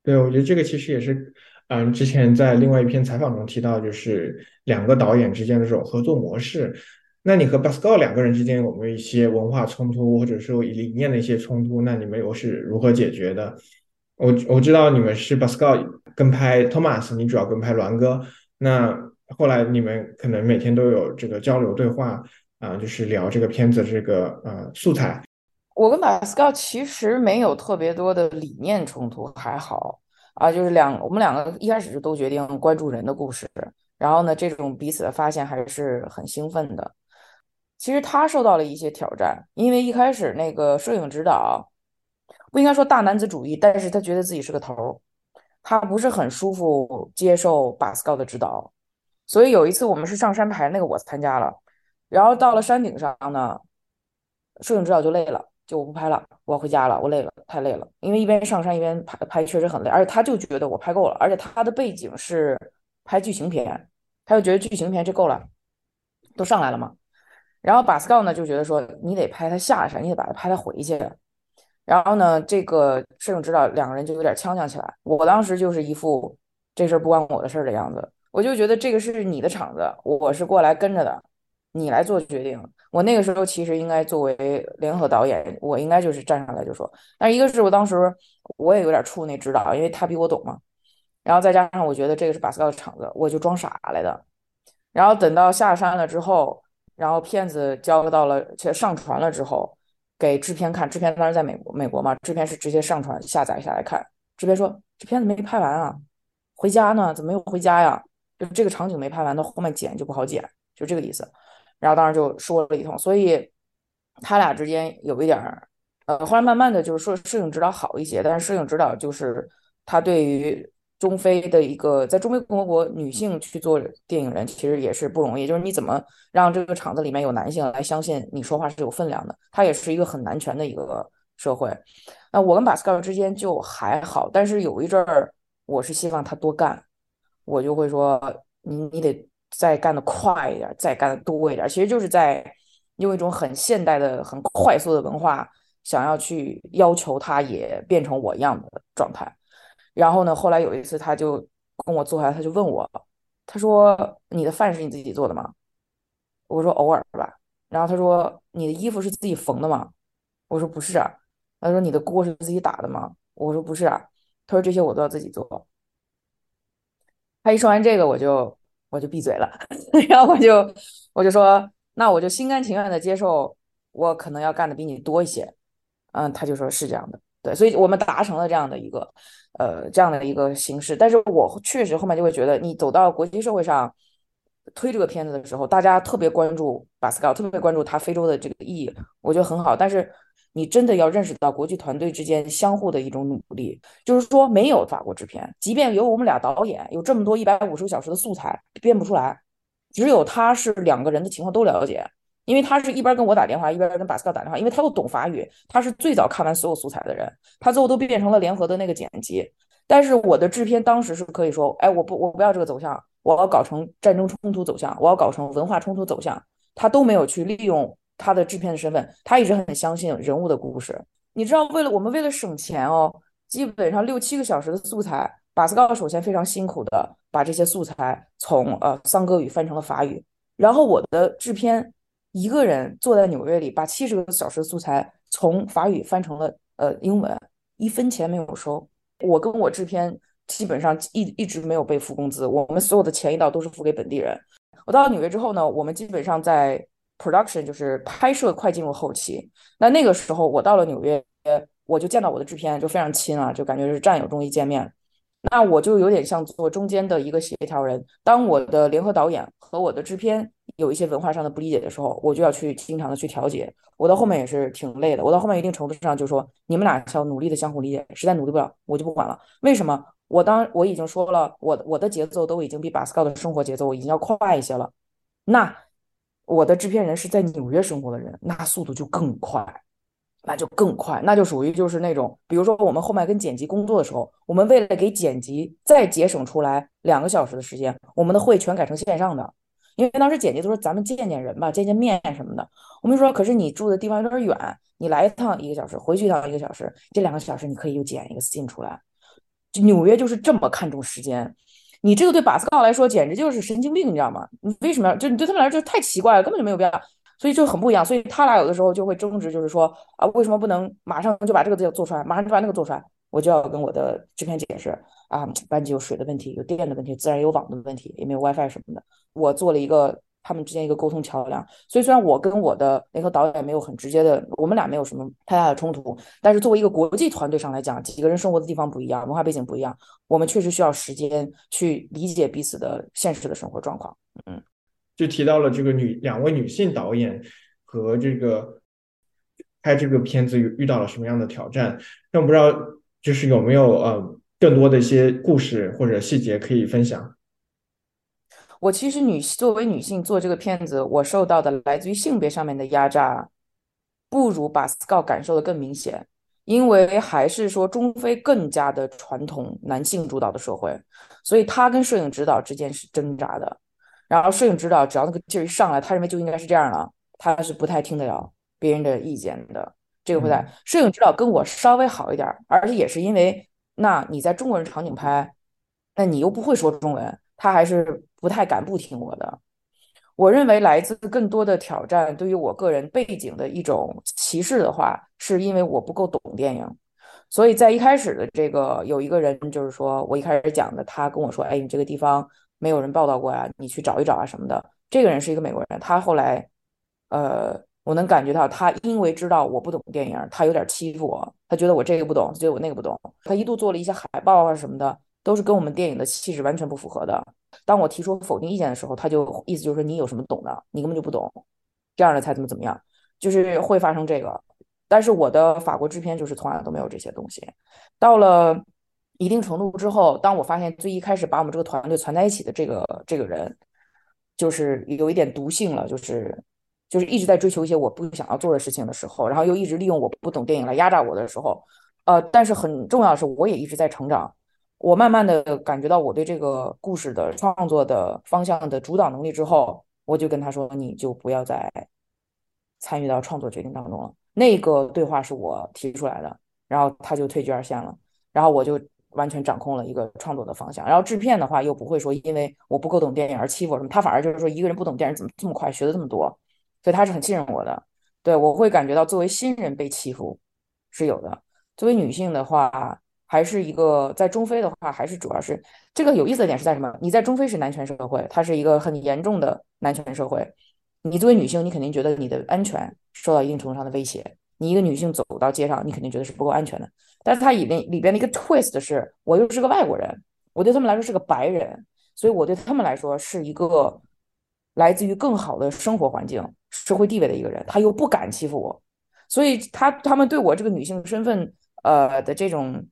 对，我觉得这个其实也是。嗯，之前在另外一篇采访中提到，就是两个导演之间的这种合作模式。那你和巴斯 l 两个人之间有没有一些文化冲突，或者说理念的一些冲突？那你们又是如何解决的？我我知道你们是巴斯 l 跟拍托马斯，你主要跟拍栾哥。那后来你们可能每天都有这个交流对话啊，就是聊这个片子这个呃素材。我跟巴斯 l 其实没有特别多的理念冲突，还好。啊，就是两我们两个一开始就都决定关注人的故事，然后呢，这种彼此的发现还是很兴奋的。其实他受到了一些挑战，因为一开始那个摄影指导不应该说大男子主义，但是他觉得自己是个头儿，他不是很舒服接受巴斯高的指导，所以有一次我们是上山拍那个我参加了，然后到了山顶上呢，摄影指导就累了。就我不拍了，我要回家了，我累了，太累了。因为一边上山一边拍，拍确实很累。而且他就觉得我拍够了，而且他的背景是拍剧情片，他就觉得剧情片这够了，都上来了嘛。然后巴斯高呢就觉得说，你得拍他下山，你得把他拍他回去。然后呢，这个摄影指导两个人就有点呛呛起来。我当时就是一副这事儿不关我的事儿的样子，我就觉得这个是你的场子，我是过来跟着的。你来做决定。我那个时候其实应该作为联合导演，我应该就是站上来就说。但一个是我当时我也有点怵那指导，因为他比我懂嘛。然后再加上我觉得这个是巴斯高的场子，我就装傻来的。然后等到下山了之后，然后片子交到了，且上传了之后，给制片看。制片当时在美国，美国嘛，制片是直接上传下载下来看。制片说这片子没拍完啊，回家呢？怎么又回家呀？就这个场景没拍完，到后面剪就不好剪，就这个意思。然后当时就说了一通，所以他俩之间有一点儿，呃，后来慢慢的就是说摄影指导好一些，但是摄影指导就是他对于中非的一个在中非共和国女性去做电影人，其实也是不容易，就是你怎么让这个场子里面有男性来相信你说话是有分量的，他也是一个很男权的一个社会。那我跟巴斯高之间就还好，但是有一阵儿我是希望他多干，我就会说你你得。再干的快一点，再干的多一点，其实就是在用一种很现代的、很快速的文化，想要去要求他也变成我一样的状态。然后呢，后来有一次，他就跟我坐下来，他就问我，他说：“你的饭是你自己做的吗？”我说：“偶尔吧。”然后他说：“你的衣服是自己缝的吗？”我说：“不是啊。”他说：“你的锅是自己打的吗？”我说：“不是啊。”他说：“这些我都要自己做。”他一说完这个，我就。我就闭嘴了，然后我就我就说，那我就心甘情愿的接受，我可能要干的比你多一些。嗯，他就说是这样的，对，所以我们达成了这样的一个呃这样的一个形式。但是我确实后面就会觉得，你走到国际社会上推这个片子的时候，大家特别关注巴斯高，特别关注他非洲的这个意义，我觉得很好。但是你真的要认识到国际团队之间相互的一种努力，就是说没有法国制片，即便有我们俩导演，有这么多一百五十个小时的素材编不出来，只有他是两个人的情况都了解，因为他是一边跟我打电话，一边跟巴斯克打电话，因为他又懂法语，他是最早看完所有素材的人，他最后都变成了联合的那个剪辑。但是我的制片当时是可以说，哎，我不我不要这个走向，我要搞成战争冲突走向，我要搞成文化冲突走向，他都没有去利用。他的制片的身份，他一直很相信人物的故事。你知道，为了我们为了省钱哦，基本上六七个小时的素材，巴斯高首先非常辛苦的把这些素材从呃桑格语翻成了法语，然后我的制片一个人坐在纽约里，把七十个小时的素材从法语翻成了呃英文，一分钱没有收。我跟我制片基本上一一直没有被付工资，我们所有的钱一到都是付给本地人。我到了纽约之后呢，我们基本上在 production 就是拍摄快进入后期。那那个时候我到了纽约，我就见到我的制片，就非常亲啊，就感觉是战友终于见面。那我就有点像做中间的一个协调人。当我的联合导演和我的制片有一些文化上的不理解的时候，我就要去经常的去调解。我到后面也是挺累的。我到后面一定程度上就说，你们俩要努力的相互理解，实在努力不了，我就不管了。为什么？我当我已经说了，我我的节奏都已经比巴斯高的生活节奏已经要快一些了。那我的制片人是在纽约生活的人，那速度就更快。那就更快，那就属于就是那种，比如说我们后面跟剪辑工作的时候，我们为了给剪辑再节省出来两个小时的时间，我们的会全改成线上的，因为当时剪辑都说咱们见见人吧，见见面什么的。我们就说，可是你住的地方有点远，你来一趟一个小时，回去一趟一个小时，这两个小时你可以又剪一个 scene 出来。就纽约就是这么看重时间，你这个对巴斯高来说简直就是神经病，你知道吗？你为什么要？就你对他们来说就太奇怪了，根本就没有必要。所以就很不一样，所以他俩有的时候就会争执，就是说啊，为什么不能马上就把这个做做出来，马上就把那个做出来？我就要跟我的制片解释啊，班级有水的问题，有电的问题，自然有网的问题，也没有 WiFi 什么的。我做了一个他们之间一个沟通桥梁。所以虽然我跟我的那个导演没有很直接的，我们俩没有什么太大的冲突，但是作为一个国际团队上来讲，几个人生活的地方不一样，文化背景不一样，我们确实需要时间去理解彼此的现实的生活状况。嗯。就提到了这个女两位女性导演和这个拍这个片子遇遇到了什么样的挑战？那我不知道就是有没有呃更多的一些故事或者细节可以分享。我其实女作为女性做这个片子，我受到的来自于性别上面的压榨，不如把 s c o 感受的更明显，因为还是说中非更加的传统男性主导的社会，所以他跟摄影指导之间是挣扎的。然后摄影指导只要那个劲儿一上来，他认为就应该是这样了，他是不太听得了别人的意见的。这个会在摄影指导跟我稍微好一点，而且也是因为那你在中国人场景拍，那你又不会说中文，他还是不太敢不听我的。我认为来自更多的挑战，对于我个人背景的一种歧视的话，是因为我不够懂电影。所以在一开始的这个有一个人就是说我一开始讲的，他跟我说：“哎，你这个地方。”没有人报道过呀，你去找一找啊什么的。这个人是一个美国人，他后来，呃，我能感觉到他因为知道我不懂电影，他有点欺负我。他觉得我这个不懂，他觉得我那个不懂。他一度做了一些海报啊什么的，都是跟我们电影的气质完全不符合的。当我提出否定意见的时候，他就意思就是说你有什么懂的，你根本就不懂，这样的才怎么怎么样，就是会发生这个。但是我的法国制片就是从来都没有这些东西，到了。一定程度之后，当我发现最一开始把我们这个团队攒在一起的这个这个人，就是有一点毒性了，就是就是一直在追求一些我不想要做的事情的时候，然后又一直利用我不懂电影来压榨我的时候，呃，但是很重要的是，我也一直在成长，我慢慢的感觉到我对这个故事的创作的方向的主导能力之后，我就跟他说，你就不要再参与到创作决定当中了。那个对话是我提出来的，然后他就退居二线了，然后我就。完全掌控了一个创作的方向，然后制片的话又不会说因为我不够懂电影而欺负我什么，他反而就是说一个人不懂电影怎么这么快学的这么多，所以他是很信任我的。对我会感觉到作为新人被欺负是有的。作为女性的话，还是一个在中非的话，还是主要是这个有意思的点是在什么？你在中非是男权社会，它是一个很严重的男权社会，你作为女性，你肯定觉得你的安全受到一定程度上的威胁。你一个女性走到街上，你肯定觉得是不够安全的。但是它里面里边的一个 twist 是，我又是个外国人，我对他们来说是个白人，所以我对他们来说是一个来自于更好的生活环境、社会地位的一个人，他又不敢欺负我，所以他他们对我这个女性身份呃的这种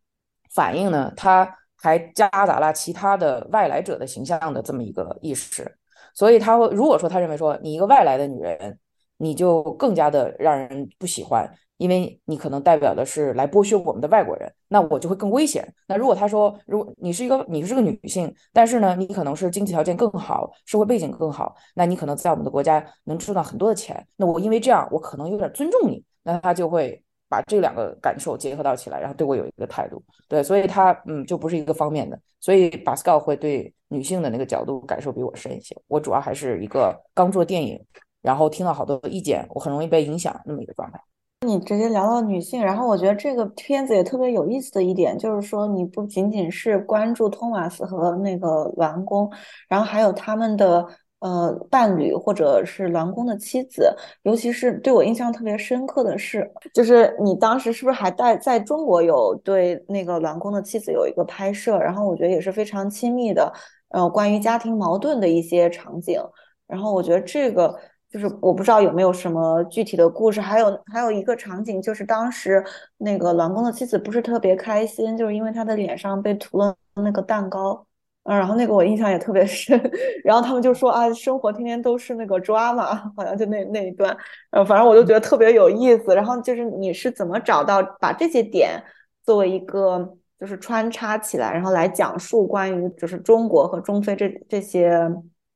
反应呢，他还夹杂了其他的外来者的形象的这么一个意识，所以他会如果说他认为说你一个外来的女人。你就更加的让人不喜欢，因为你可能代表的是来剥削我们的外国人，那我就会更危险。那如果他说，如果你是一个你是个女性，但是呢，你可能是经济条件更好，社会背景更好，那你可能在我们的国家能赚到很多的钱，那我因为这样，我可能有点尊重你，那他就会把这两个感受结合到起来，然后对我有一个态度。对，所以他嗯就不是一个方面的，所以巴斯高会对女性的那个角度感受比我深一些。我主要还是一个刚做电影，然后听到好多意见，我很容易被影响那么一个状态。你直接聊到女性，然后我觉得这个片子也特别有意思的一点，就是说你不仅仅是关注托马斯和那个栾宫，然后还有他们的呃伴侣或者是栾宫的妻子，尤其是对我印象特别深刻的是，就是你当时是不是还带在中国有对那个栾宫的妻子有一个拍摄，然后我觉得也是非常亲密的，呃，关于家庭矛盾的一些场景，然后我觉得这个。就是我不知道有没有什么具体的故事，还有还有一个场景，就是当时那个栾宫的妻子不是特别开心，就是因为他的脸上被涂了那个蛋糕，嗯，然后那个我印象也特别深，然后他们就说啊，生活天天都是那个 drama，好像就那那一段，呃，反正我就觉得特别有意思。然后就是你是怎么找到把这些点作为一个就是穿插起来，然后来讲述关于就是中国和中非这这些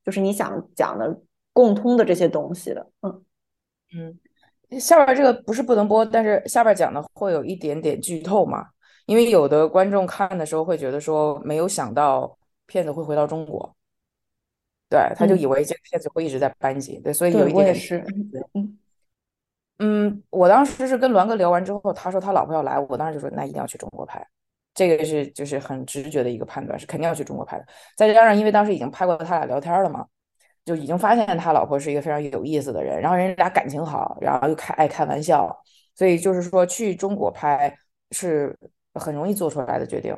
就是你想讲的。共通的这些东西的，嗯。嗯，下边这个不是不能播，但是下边讲的会有一点点剧透嘛，因为有的观众看的时候会觉得说没有想到骗子会回到中国，对，他就以为这个骗子会一直在班级，对，所以有一点点是，嗯。嗯，我当时是跟栾哥聊完之后，他说他老婆要来，我当时就说那一定要去中国拍，这个是就是很直觉的一个判断，是肯定要去中国拍的，再加上因为当时已经拍过他俩聊天了嘛。就已经发现他老婆是一个非常有意思的人，然后人俩感情好，然后又开爱开玩笑，所以就是说去中国拍是很容易做出来的决定。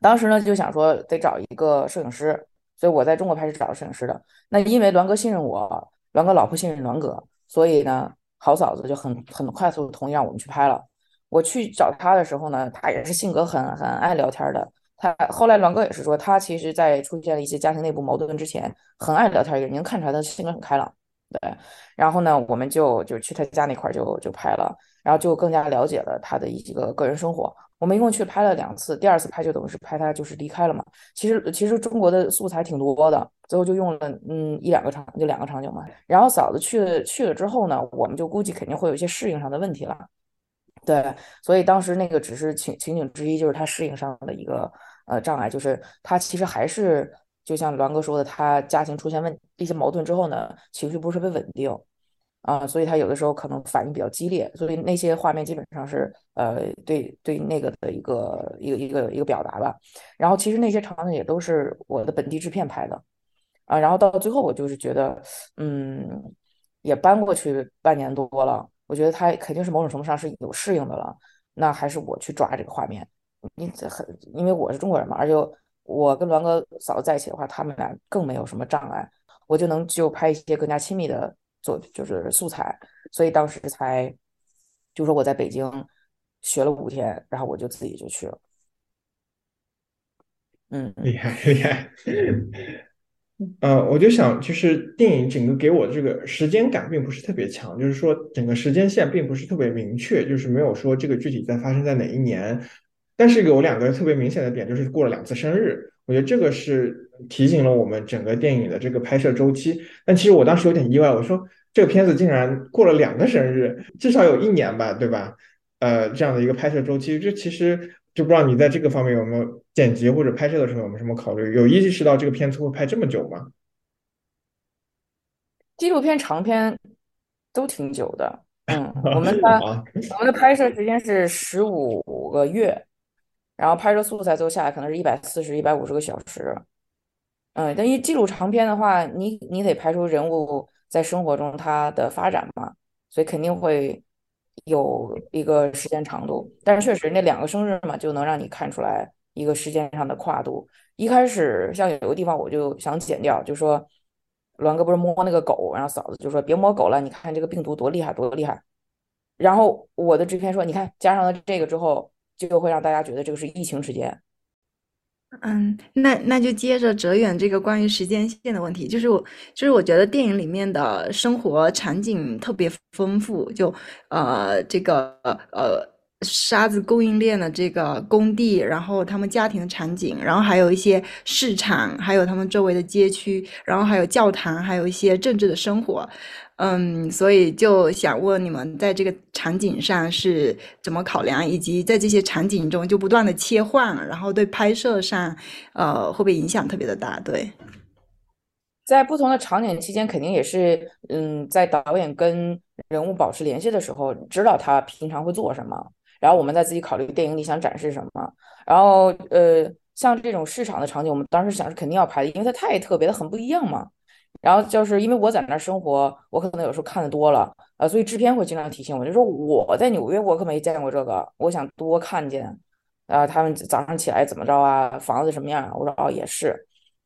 当时呢就想说得找一个摄影师，所以我在中国拍是找摄影师的。那因为栾哥信任我，栾哥老婆信任栾哥，所以呢好嫂子就很很快速同意让我们去拍了。我去找他的时候呢，他也是性格很很爱聊天的。他后来栾哥也是说，他其实，在出现了一些家庭内部矛盾之前，很爱聊天一个人，能看出来他性格很开朗。对，然后呢，我们就就去他家那块就就拍了，然后就更加了解了他的一个个人生活。我们一共去拍了两次，第二次拍就等于是拍他就是离开了嘛。其实其实中国的素材挺多的，最后就用了嗯一两个场就两个场景嘛。然后嫂子去了去了之后呢，我们就估计肯定会有一些适应上的问题了。对，所以当时那个只是情情景之一，就是他适应上的一个。呃，障碍就是他其实还是就像栾哥说的，他家庭出现问一些矛盾之后呢，情绪不是特别稳定啊，所以他有的时候可能反应比较激烈，所以那些画面基本上是呃对对那个的一个一个一个一个表达吧。然后其实那些场景也都是我的本地制片拍的啊，然后到最后我就是觉得，嗯，也搬过去半年多了，我觉得他肯定是某种程度上是有适应的了，那还是我去抓这个画面。你很，因为我是中国人嘛，而且我跟栾哥嫂子在一起的话，他们俩更没有什么障碍，我就能就拍一些更加亲密的作，就是素材，所以当时才就说我在北京学了五天，然后我就自己就去了。嗯，厉害厉害。呃，我就想，就是电影整个给我这个时间感并不是特别强，就是说整个时间线并不是特别明确，就是没有说这个具体在发生在哪一年。但是有两个特别明显的点，就是过了两次生日，我觉得这个是提醒了我们整个电影的这个拍摄周期。但其实我当时有点意外，我说这个片子竟然过了两个生日，至少有一年吧，对吧？呃，这样的一个拍摄周期，这其实就不知道你在这个方面有没有剪辑或者拍摄的时候有没有什么考虑？有意识到这个片子会拍这么久吗？纪录片长片都挺久的，嗯，我们的我们的拍摄时间是十五个月。然后拍摄素材最后下来可能是一百四十一百五十个小时，嗯，但一记录长片的话，你你得拍出人物在生活中他的发展嘛，所以肯定会有一个时间长度。但是确实那两个生日嘛，就能让你看出来一个时间上的跨度。一开始像有个地方我就想剪掉，就说栾哥不是摸那个狗，然后嫂子就说别摸狗了，你看这个病毒多厉害多厉害。然后我的制片说，你看加上了这个之后。就会让大家觉得这个是疫情时间。嗯，那那就接着哲远这个关于时间线的问题，就是我就是我觉得电影里面的生活场景特别丰富，就呃这个呃沙子供应链的这个工地，然后他们家庭的场景，然后还有一些市场，还有他们周围的街区，然后还有教堂，还有一些政治的生活。嗯，所以就想问你们，在这个场景上是怎么考量，以及在这些场景中就不断的切换，然后对拍摄上，呃，会不会影响特别的大？对，在不同的场景期间，肯定也是，嗯，在导演跟人物保持联系的时候，知道他平常会做什么，然后我们再自己考虑电影里想展示什么，然后，呃，像这种市场的场景，我们当时想是肯定要拍的，因为它太特别，它很不一样嘛。然后就是因为我在那儿生活，我可能有时候看的多了，呃，所以制片会经常提醒我，就说我在纽约，我可没见过这个，我想多看见，啊，他们早上起来怎么着啊，房子什么样？我说哦，也是，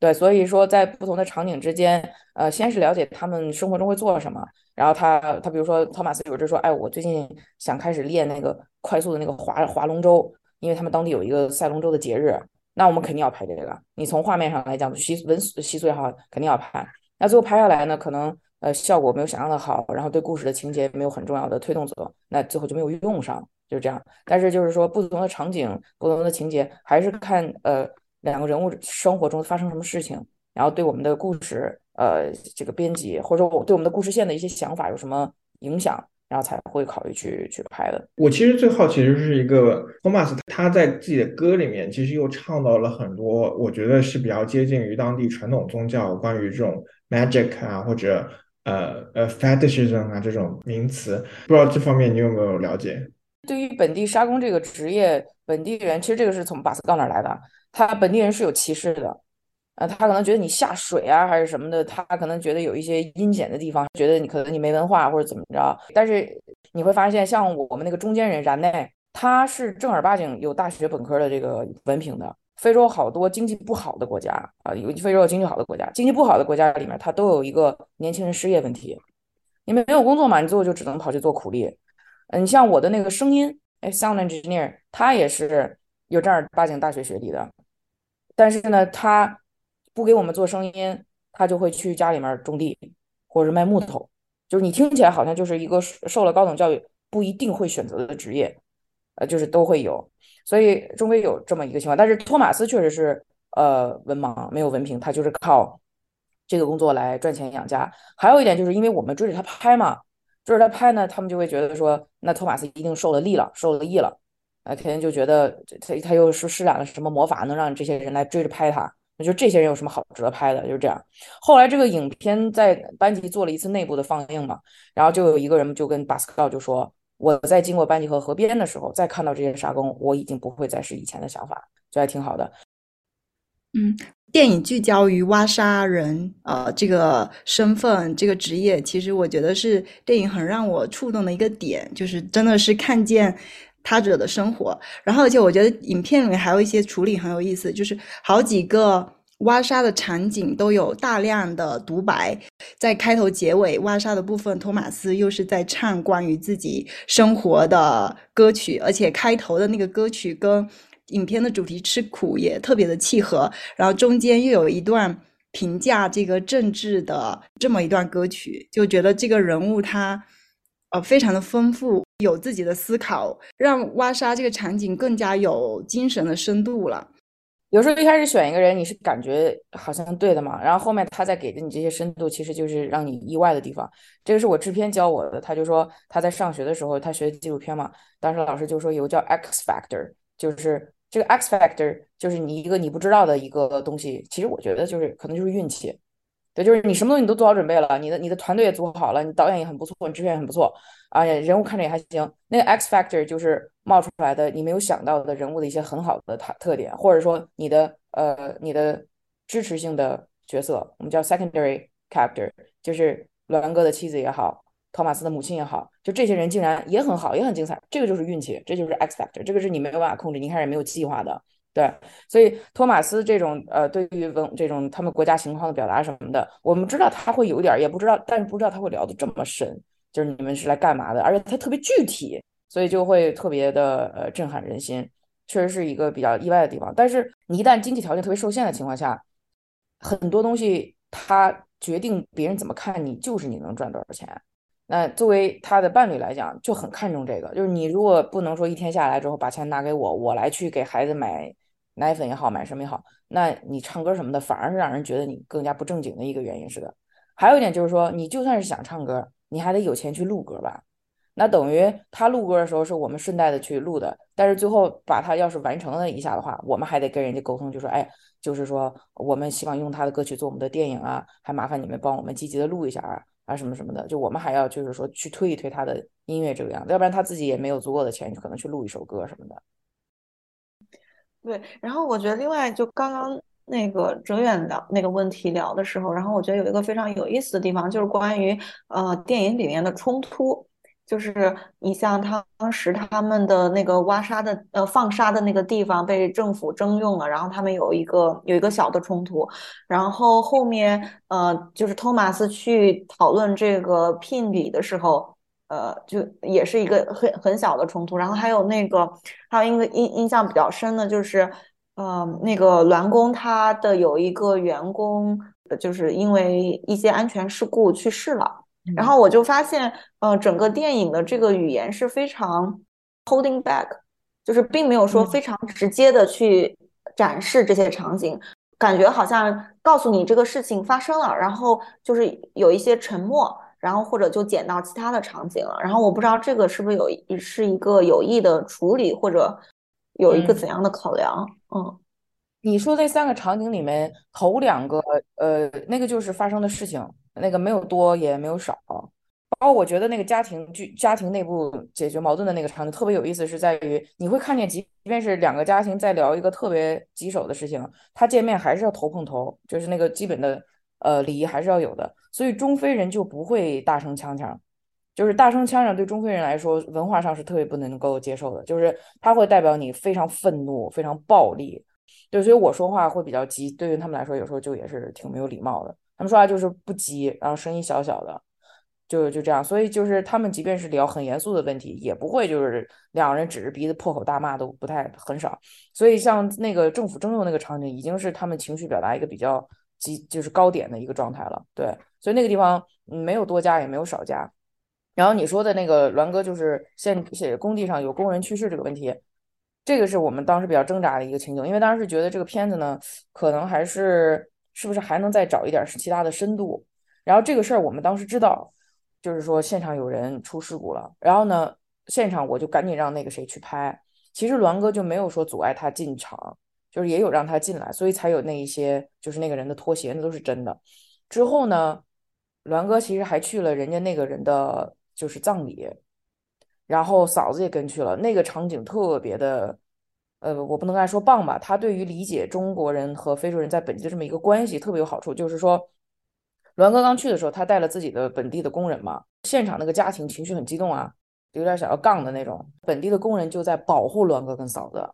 对，所以说在不同的场景之间，呃，先是了解他们生活中会做什么，然后他他比如说托马斯有时说，哎，我最近想开始练那个快速的那个划划龙舟，因为他们当地有一个赛龙舟的节日，那我们肯定要拍这个，你从画面上来讲，习文习俗也好，肯定要拍。那最后拍下来呢，可能呃效果没有想象的好，然后对故事的情节没有很重要的推动作用，那最后就没有用上，就是这样。但是就是说，不同的场景、不同的情节，还是看呃两个人物生活中发生什么事情，然后对我们的故事呃这个编辑或者我对我们的故事线的一些想法有什么影响，然后才会考虑去去拍的。我其实最好奇就是一个 Thomas，他在自己的歌里面其实又唱到了很多，我觉得是比较接近于当地传统宗教关于这种。magic 啊，或者呃呃 fetishism 啊这种名词，不知道这方面你有没有了解？对于本地沙工这个职业，本地人其实这个是从巴斯告那来的，他本地人是有歧视的，呃，他可能觉得你下水啊还是什么的，他可能觉得有一些阴险的地方，觉得你可能你没文化或者怎么着。但是你会发现，像我们那个中间人然内，他是正儿八经有大学本科的这个文凭的。非洲好多经济不好的国家啊，有非洲有经济好的国家，经济不好的国家里面，它都有一个年轻人失业问题。你们没有工作嘛，你最后就只能跑去做苦力。你像我的那个声音，哎，sound engineer，他也是有正儿八经大学学历的，但是呢，他不给我们做声音，他就会去家里面种地，或者是卖木头。就是你听起来好像就是一个受了高等教育不一定会选择的职业，呃，就是都会有。所以终归有这么一个情况，但是托马斯确实是呃文盲，没有文凭，他就是靠这个工作来赚钱养家。还有一点就是因为我们追着他拍嘛，追着他拍呢，他们就会觉得说，那托马斯一定受了力了，受了益了，啊，肯定就觉得他他又是施展了什么魔法，能让这些人来追着拍他？那就这些人有什么好值得拍的？就是这样。后来这个影片在班级做了一次内部的放映嘛，然后就有一个人就跟巴斯克就说。我在经过班级河河边的时候，再看到这些沙工，我已经不会再是以前的想法，就还挺好的。嗯，电影聚焦于挖沙人，呃，这个身份、这个职业，其实我觉得是电影很让我触动的一个点，就是真的是看见他者的生活。然后，而且我觉得影片里面还有一些处理很有意思，就是好几个。挖沙的场景都有大量的独白，在开头、结尾挖沙的部分，托马斯又是在唱关于自己生活的歌曲，而且开头的那个歌曲跟影片的主题“吃苦”也特别的契合。然后中间又有一段评价这个政治的这么一段歌曲，就觉得这个人物他呃非常的丰富，有自己的思考，让挖沙这个场景更加有精神的深度了。有时候一开始选一个人，你是感觉好像对的嘛，然后后面他再给的你这些深度，其实就是让你意外的地方。这个是我制片教我的，他就说他在上学的时候，他学纪录片嘛，当时老师就说有个叫 X factor，就是这个 X factor 就是你一个你不知道的一个东西。其实我觉得就是可能就是运气。对，就是你什么东西你都做好准备了，你的你的团队也组好了，你导演也很不错，你制片也很不错，啊，人物看着也还行。那个 X factor 就是冒出来的，你没有想到的人物的一些很好的特特点，或者说你的呃你的支持性的角色，我们叫 secondary character，就是栾哥的妻子也好，托马斯的母亲也好，就这些人竟然也很好，也很精彩，这个就是运气，这就是 X factor，这个是你没有办法控制，你一开始没有计划的。对，所以托马斯这种呃，对于文这种他们国家情况的表达什么的，我们知道他会有点，也不知道，但是不知道他会聊的这么深，就是你们是来干嘛的，而且他特别具体，所以就会特别的呃震撼人心，确实是一个比较意外的地方。但是你一旦经济条件特别受限的情况下，很多东西它决定别人怎么看你，就是你能赚多少钱。那作为他的伴侣来讲，就很看重这个。就是你如果不能说一天下来之后把钱拿给我，我来去给孩子买奶粉也好，买什么也好，那你唱歌什么的反而是让人觉得你更加不正经的一个原因。似的，还有一点就是说，你就算是想唱歌，你还得有钱去录歌吧？那等于他录歌的时候是我们顺带的去录的，但是最后把他要是完成了一下的话，我们还得跟人家沟通，就说，哎，就是说我们希望用他的歌曲做我们的电影啊，还麻烦你们帮我们积极的录一下啊。啊，什么什么的，就我们还要就是说去推一推他的音乐这个样子，要不然他自己也没有足够的钱，可能去录一首歌什么的。对，然后我觉得另外就刚刚那个哲远聊那个问题聊的时候，然后我觉得有一个非常有意思的地方，就是关于呃电影里面的冲突。就是你像他当时他们的那个挖沙的呃放沙的那个地方被政府征用了，然后他们有一个有一个小的冲突，然后后面呃就是托马斯去讨论这个聘礼的时候，呃就也是一个很很小的冲突，然后还有那个还有一个印印象比较深的就是呃那个栾工他的有一个员工就是因为一些安全事故去世了。然后我就发现，呃，整个电影的这个语言是非常 holding back，就是并没有说非常直接的去展示这些场景，感觉好像告诉你这个事情发生了，然后就是有一些沉默，然后或者就剪到其他的场景了。然后我不知道这个是不是有是一个有意的处理，或者有一个怎样的考量？嗯，你说那三个场景里面头两个，呃，那个就是发生的事情。那个没有多也没有少，包括我觉得那个家庭剧、家庭内部解决矛盾的那个场景特别有意思，是在于你会看见，即便是两个家庭在聊一个特别棘手的事情，他见面还是要头碰头，就是那个基本的呃礼仪还是要有的。所以中非人就不会大声呛呛，就是大声呛呛对中非人来说文化上是特别不能够接受的，就是他会代表你非常愤怒、非常暴力，对，所以我说话会比较急，对于他们来说有时候就也是挺没有礼貌的。他们说话就是不急，然后声音小小的，就就这样。所以就是他们即便是聊很严肃的问题，也不会就是两个人指着鼻子破口大骂，都不太很少。所以像那个政府征用那个场景，已经是他们情绪表达一个比较极就是高点的一个状态了。对，所以那个地方没有多加，也没有少加。然后你说的那个栾哥就是现写工地上有工人去世这个问题，这个是我们当时比较挣扎的一个情景，因为当时觉得这个片子呢，可能还是。是不是还能再找一点其他的深度？然后这个事儿我们当时知道，就是说现场有人出事故了。然后呢，现场我就赶紧让那个谁去拍。其实栾哥就没有说阻碍他进场，就是也有让他进来，所以才有那一些就是那个人的拖鞋，那都是真的。之后呢，栾哥其实还去了人家那个人的就是葬礼，然后嫂子也跟去了，那个场景特别的。呃，我不能爱说棒吧，他对于理解中国人和非洲人在本地的这么一个关系特别有好处。就是说，栾哥刚去的时候，他带了自己的本地的工人嘛，现场那个家庭情绪很激动啊，有点想要杠的那种。本地的工人就在保护栾哥跟嫂子，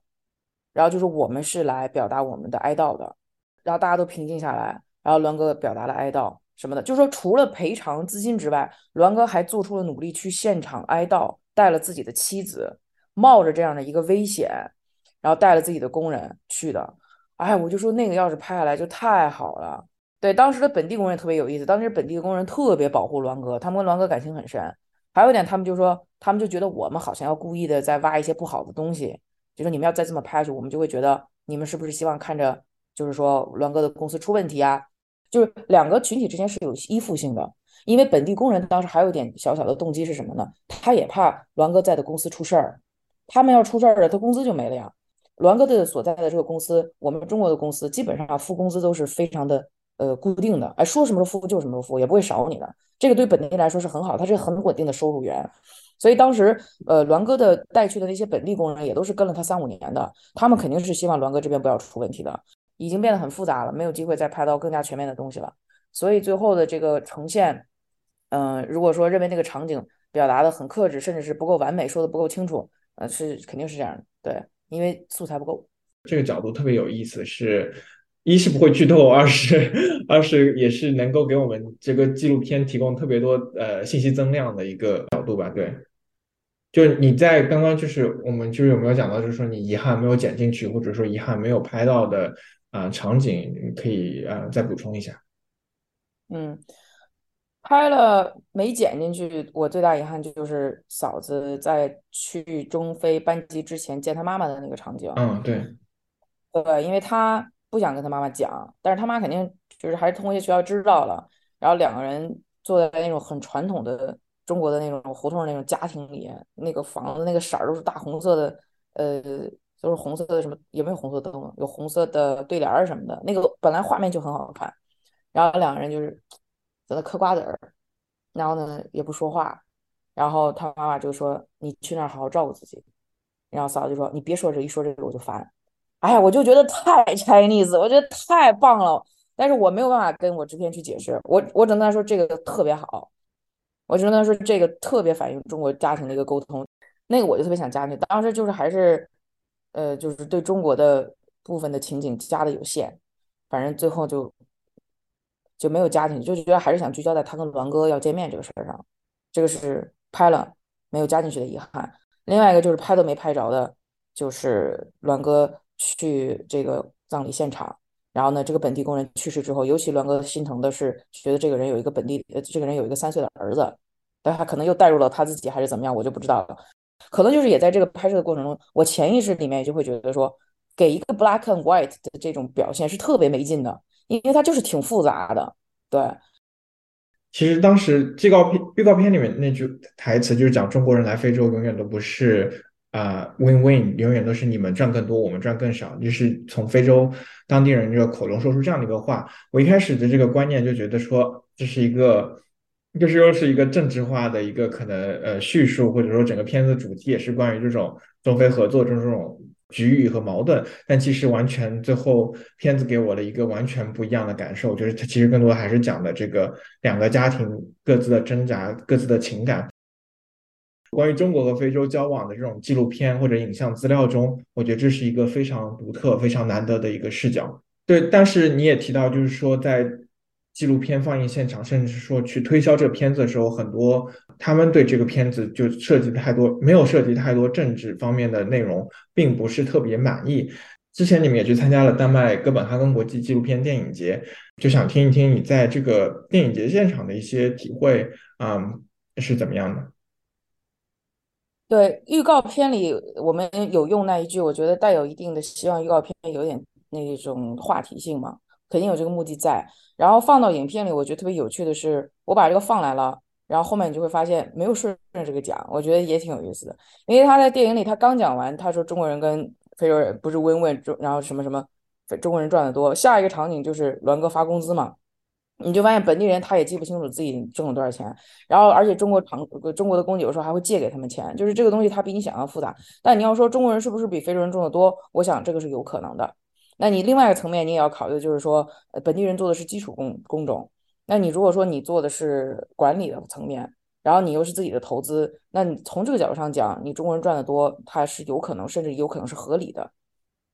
然后就是我们是来表达我们的哀悼的，然后大家都平静下来，然后栾哥表达了哀悼什么的，就是说除了赔偿资金之外，栾哥还做出了努力去现场哀悼，带了自己的妻子，冒着这样的一个危险。然后带了自己的工人去的，哎，我就说那个要是拍下来就太好了。对，当时的本地工人特别有意思，当时本地的工人特别保护栾哥，他们跟栾哥感情很深。还有一点，他们就说，他们就觉得我们好像要故意的在挖一些不好的东西，就说你们要再这么拍下去，我们就会觉得你们是不是希望看着就是说栾哥的公司出问题啊？就是两个群体之间是有依附性的，因为本地工人当时还有一点小小的动机是什么呢？他也怕栾哥在的公司出事儿，他们要出事儿了，他工资就没了呀。栾哥的所在的这个公司，我们中国的公司基本上付工资都是非常的呃固定的，哎，说什么时候付就什么时候付，也不会少你的。这个对本地来说是很好，他是很稳定的收入源。所以当时呃栾哥的带去的那些本地工人也都是跟了他三五年的，他们肯定是希望栾哥这边不要出问题的。已经变得很复杂了，没有机会再拍到更加全面的东西了。所以最后的这个呈现，嗯，如果说认为那个场景表达的很克制，甚至是不够完美，说的不够清楚，呃，是肯定是这样的，对。因为素材不够，这个角度特别有意思。是，一是不会剧透，二是二是也是能够给我们这个纪录片提供特别多呃信息增量的一个角度吧。对，就你在刚刚就是我们就是有没有讲到，就是说你遗憾没有剪进去，或者说遗憾没有拍到的啊场景，你可以啊再补充一下。嗯。拍了没剪进去，我最大遗憾就是嫂子在去中非班级之前见她妈妈的那个场景。嗯，对，对，因为她不想跟她妈妈讲，但是她妈肯定就是还是通过一些渠道知道了，然后两个人坐在那种很传统的中国的那种胡同那种家庭里，那个房子那个色儿都是大红色的，呃，都是红色的什么，也没有红色灯，有红色的对联儿什么的，那个本来画面就很好看，然后两个人就是在那嗑瓜子儿，然后呢也不说话，然后他妈妈就说你去那儿好好照顾自己，然后嫂子就说你别说这一说这个我就烦，哎呀我就觉得太 Chinese，我觉得太棒了，但是我没有办法跟我制片去解释，我我只能跟他说这个特别好，我只能跟他说这个特别反映中国家庭的一个沟通，那个我就特别想加进去，当时就是还是呃就是对中国的部分的情景加的有限，反正最后就就没有加进去，就觉得还是想聚焦在他跟栾哥要见面这个事儿上，这个是拍了没有加进去的遗憾。另外一个就是拍都没拍着的，就是栾哥去这个葬礼现场，然后呢，这个本地工人去世之后，尤其栾哥心疼的是，觉得这个人有一个本地，呃，这个人有一个三岁的儿子，但他可能又带入了他自己还是怎么样，我就不知道了。可能就是也在这个拍摄的过程中，我潜意识里面就会觉得说，给一个 black and white 的这种表现是特别没劲的。因为它就是挺复杂的，对。其实当时预告片预告片里面那句台词就是讲中国人来非洲永远都不是啊 win win，永远都是你们赚更多，我们赚更少，就是从非洲当地人这个口中说出这样的一个话。我一开始的这个观念就觉得说这是一个，就是又是一个政治化的一个可能呃叙述，或者说整个片子主题也是关于这种中非合作这种。局域和矛盾，但其实完全最后片子给我了一个完全不一样的感受，就是它其实更多还是讲的这个两个家庭各自的挣扎、各自的情感。关于中国和非洲交往的这种纪录片或者影像资料中，我觉得这是一个非常独特、非常难得的一个视角。对，但是你也提到，就是说在。纪录片放映现场，甚至是说去推销这片子的时候，很多他们对这个片子就涉及太多，没有涉及太多政治方面的内容，并不是特别满意。之前你们也去参加了丹麦哥本哈根国际纪录片电影节，就想听一听你在这个电影节现场的一些体会，嗯，是怎么样的？对，预告片里我们有用那一句，我觉得带有一定的希望，预告片有点那种话题性嘛。肯定有这个目的在，然后放到影片里，我觉得特别有趣的是，我把这个放来了，然后后面你就会发现没有顺着这个讲，我觉得也挺有意思的。因为他在电影里，他刚讲完，他说中国人跟非洲人不是 win-win，然后什么什么，中国人赚的多。下一个场景就是栾哥发工资嘛，你就发现本地人他也记不清楚自己挣了多少钱，然后而且中国长中国的工有时候还会借给他们钱，就是这个东西它比你想象复杂。但你要说中国人是不是比非洲人挣的多，我想这个是有可能的。那你另外一个层面，你也要考虑，就是说，本地人做的是基础工工种。那你如果说你做的是管理的层面，然后你又是自己的投资，那你从这个角度上讲，你中国人赚的多，它是有可能，甚至有可能是合理的。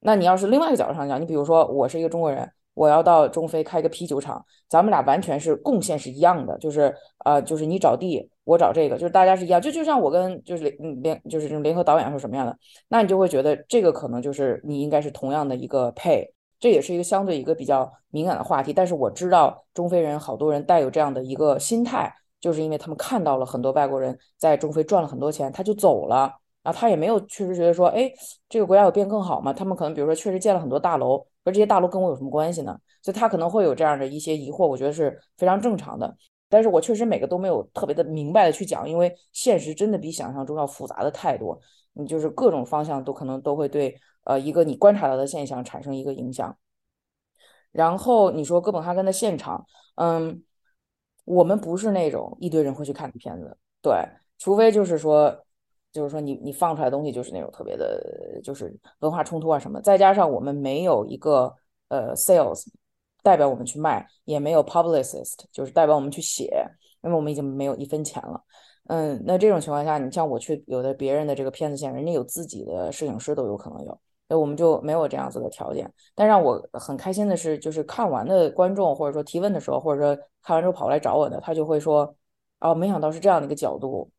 那你要是另外一个角度上讲，你比如说我是一个中国人。我要到中非开个啤酒厂，咱们俩完全是贡献是一样的，就是呃，就是你找地，我找这个，就是大家是一样，就就像我跟就是联联就是这种联合导演是什么样的，那你就会觉得这个可能就是你应该是同样的一个配，这也是一个相对一个比较敏感的话题。但是我知道中非人好多人带有这样的一个心态，就是因为他们看到了很多外国人在中非赚了很多钱，他就走了。然后他也没有确实觉得说，哎，这个国家有变更好吗？他们可能比如说确实建了很多大楼，而这些大楼跟我有什么关系呢？所以他可能会有这样的一些疑惑，我觉得是非常正常的。但是我确实每个都没有特别的明白的去讲，因为现实真的比想象中要复杂的太多。你就是各种方向都可能都会对呃一个你观察到的现象产生一个影响。然后你说哥本哈根的现场，嗯，我们不是那种一堆人会去看的片子，对，除非就是说。就是说，你你放出来的东西就是那种特别的，就是文化冲突啊什么。再加上我们没有一个呃 sales 代表我们去卖，也没有 publicist 就是代表我们去写，因为我们已经没有一分钱了。嗯，那这种情况下，你像我去有的别人的这个片子线，人家有自己的摄影师都有可能有，那我们就没有这样子的条件。但让我很开心的是，就是看完的观众或者说提问的时候，或者说看完之后跑来找我的，他就会说，哦，没想到是这样的一个角度，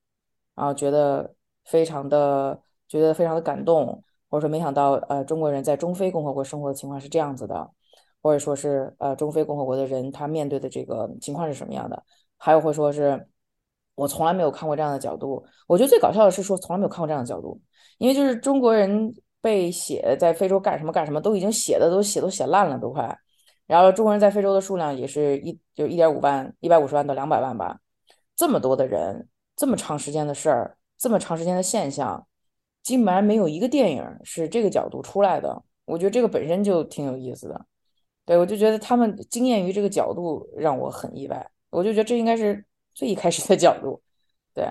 然后觉得。非常的觉得非常的感动，或者说没想到，呃，中国人在中非共和国生活的情况是这样子的，或者说是呃，中非共和国的人他面对的这个情况是什么样的？还有会说是我从来没有看过这样的角度。我觉得最搞笑的是说从来没有看过这样的角度，因为就是中国人被写在非洲干什么干什么都已经写的都写都写烂了都快。然后中国人在非洲的数量也是一就一点五万一百五十万到两百万吧，这么多的人，这么长时间的事儿，这么长时间的现象，竟然没有一个电影是这个角度出来的。我觉得这个本身就挺有意思的。对我就觉得他们惊艳于这个角度让我很意外。我就觉得这应该是最一开始的角度。对，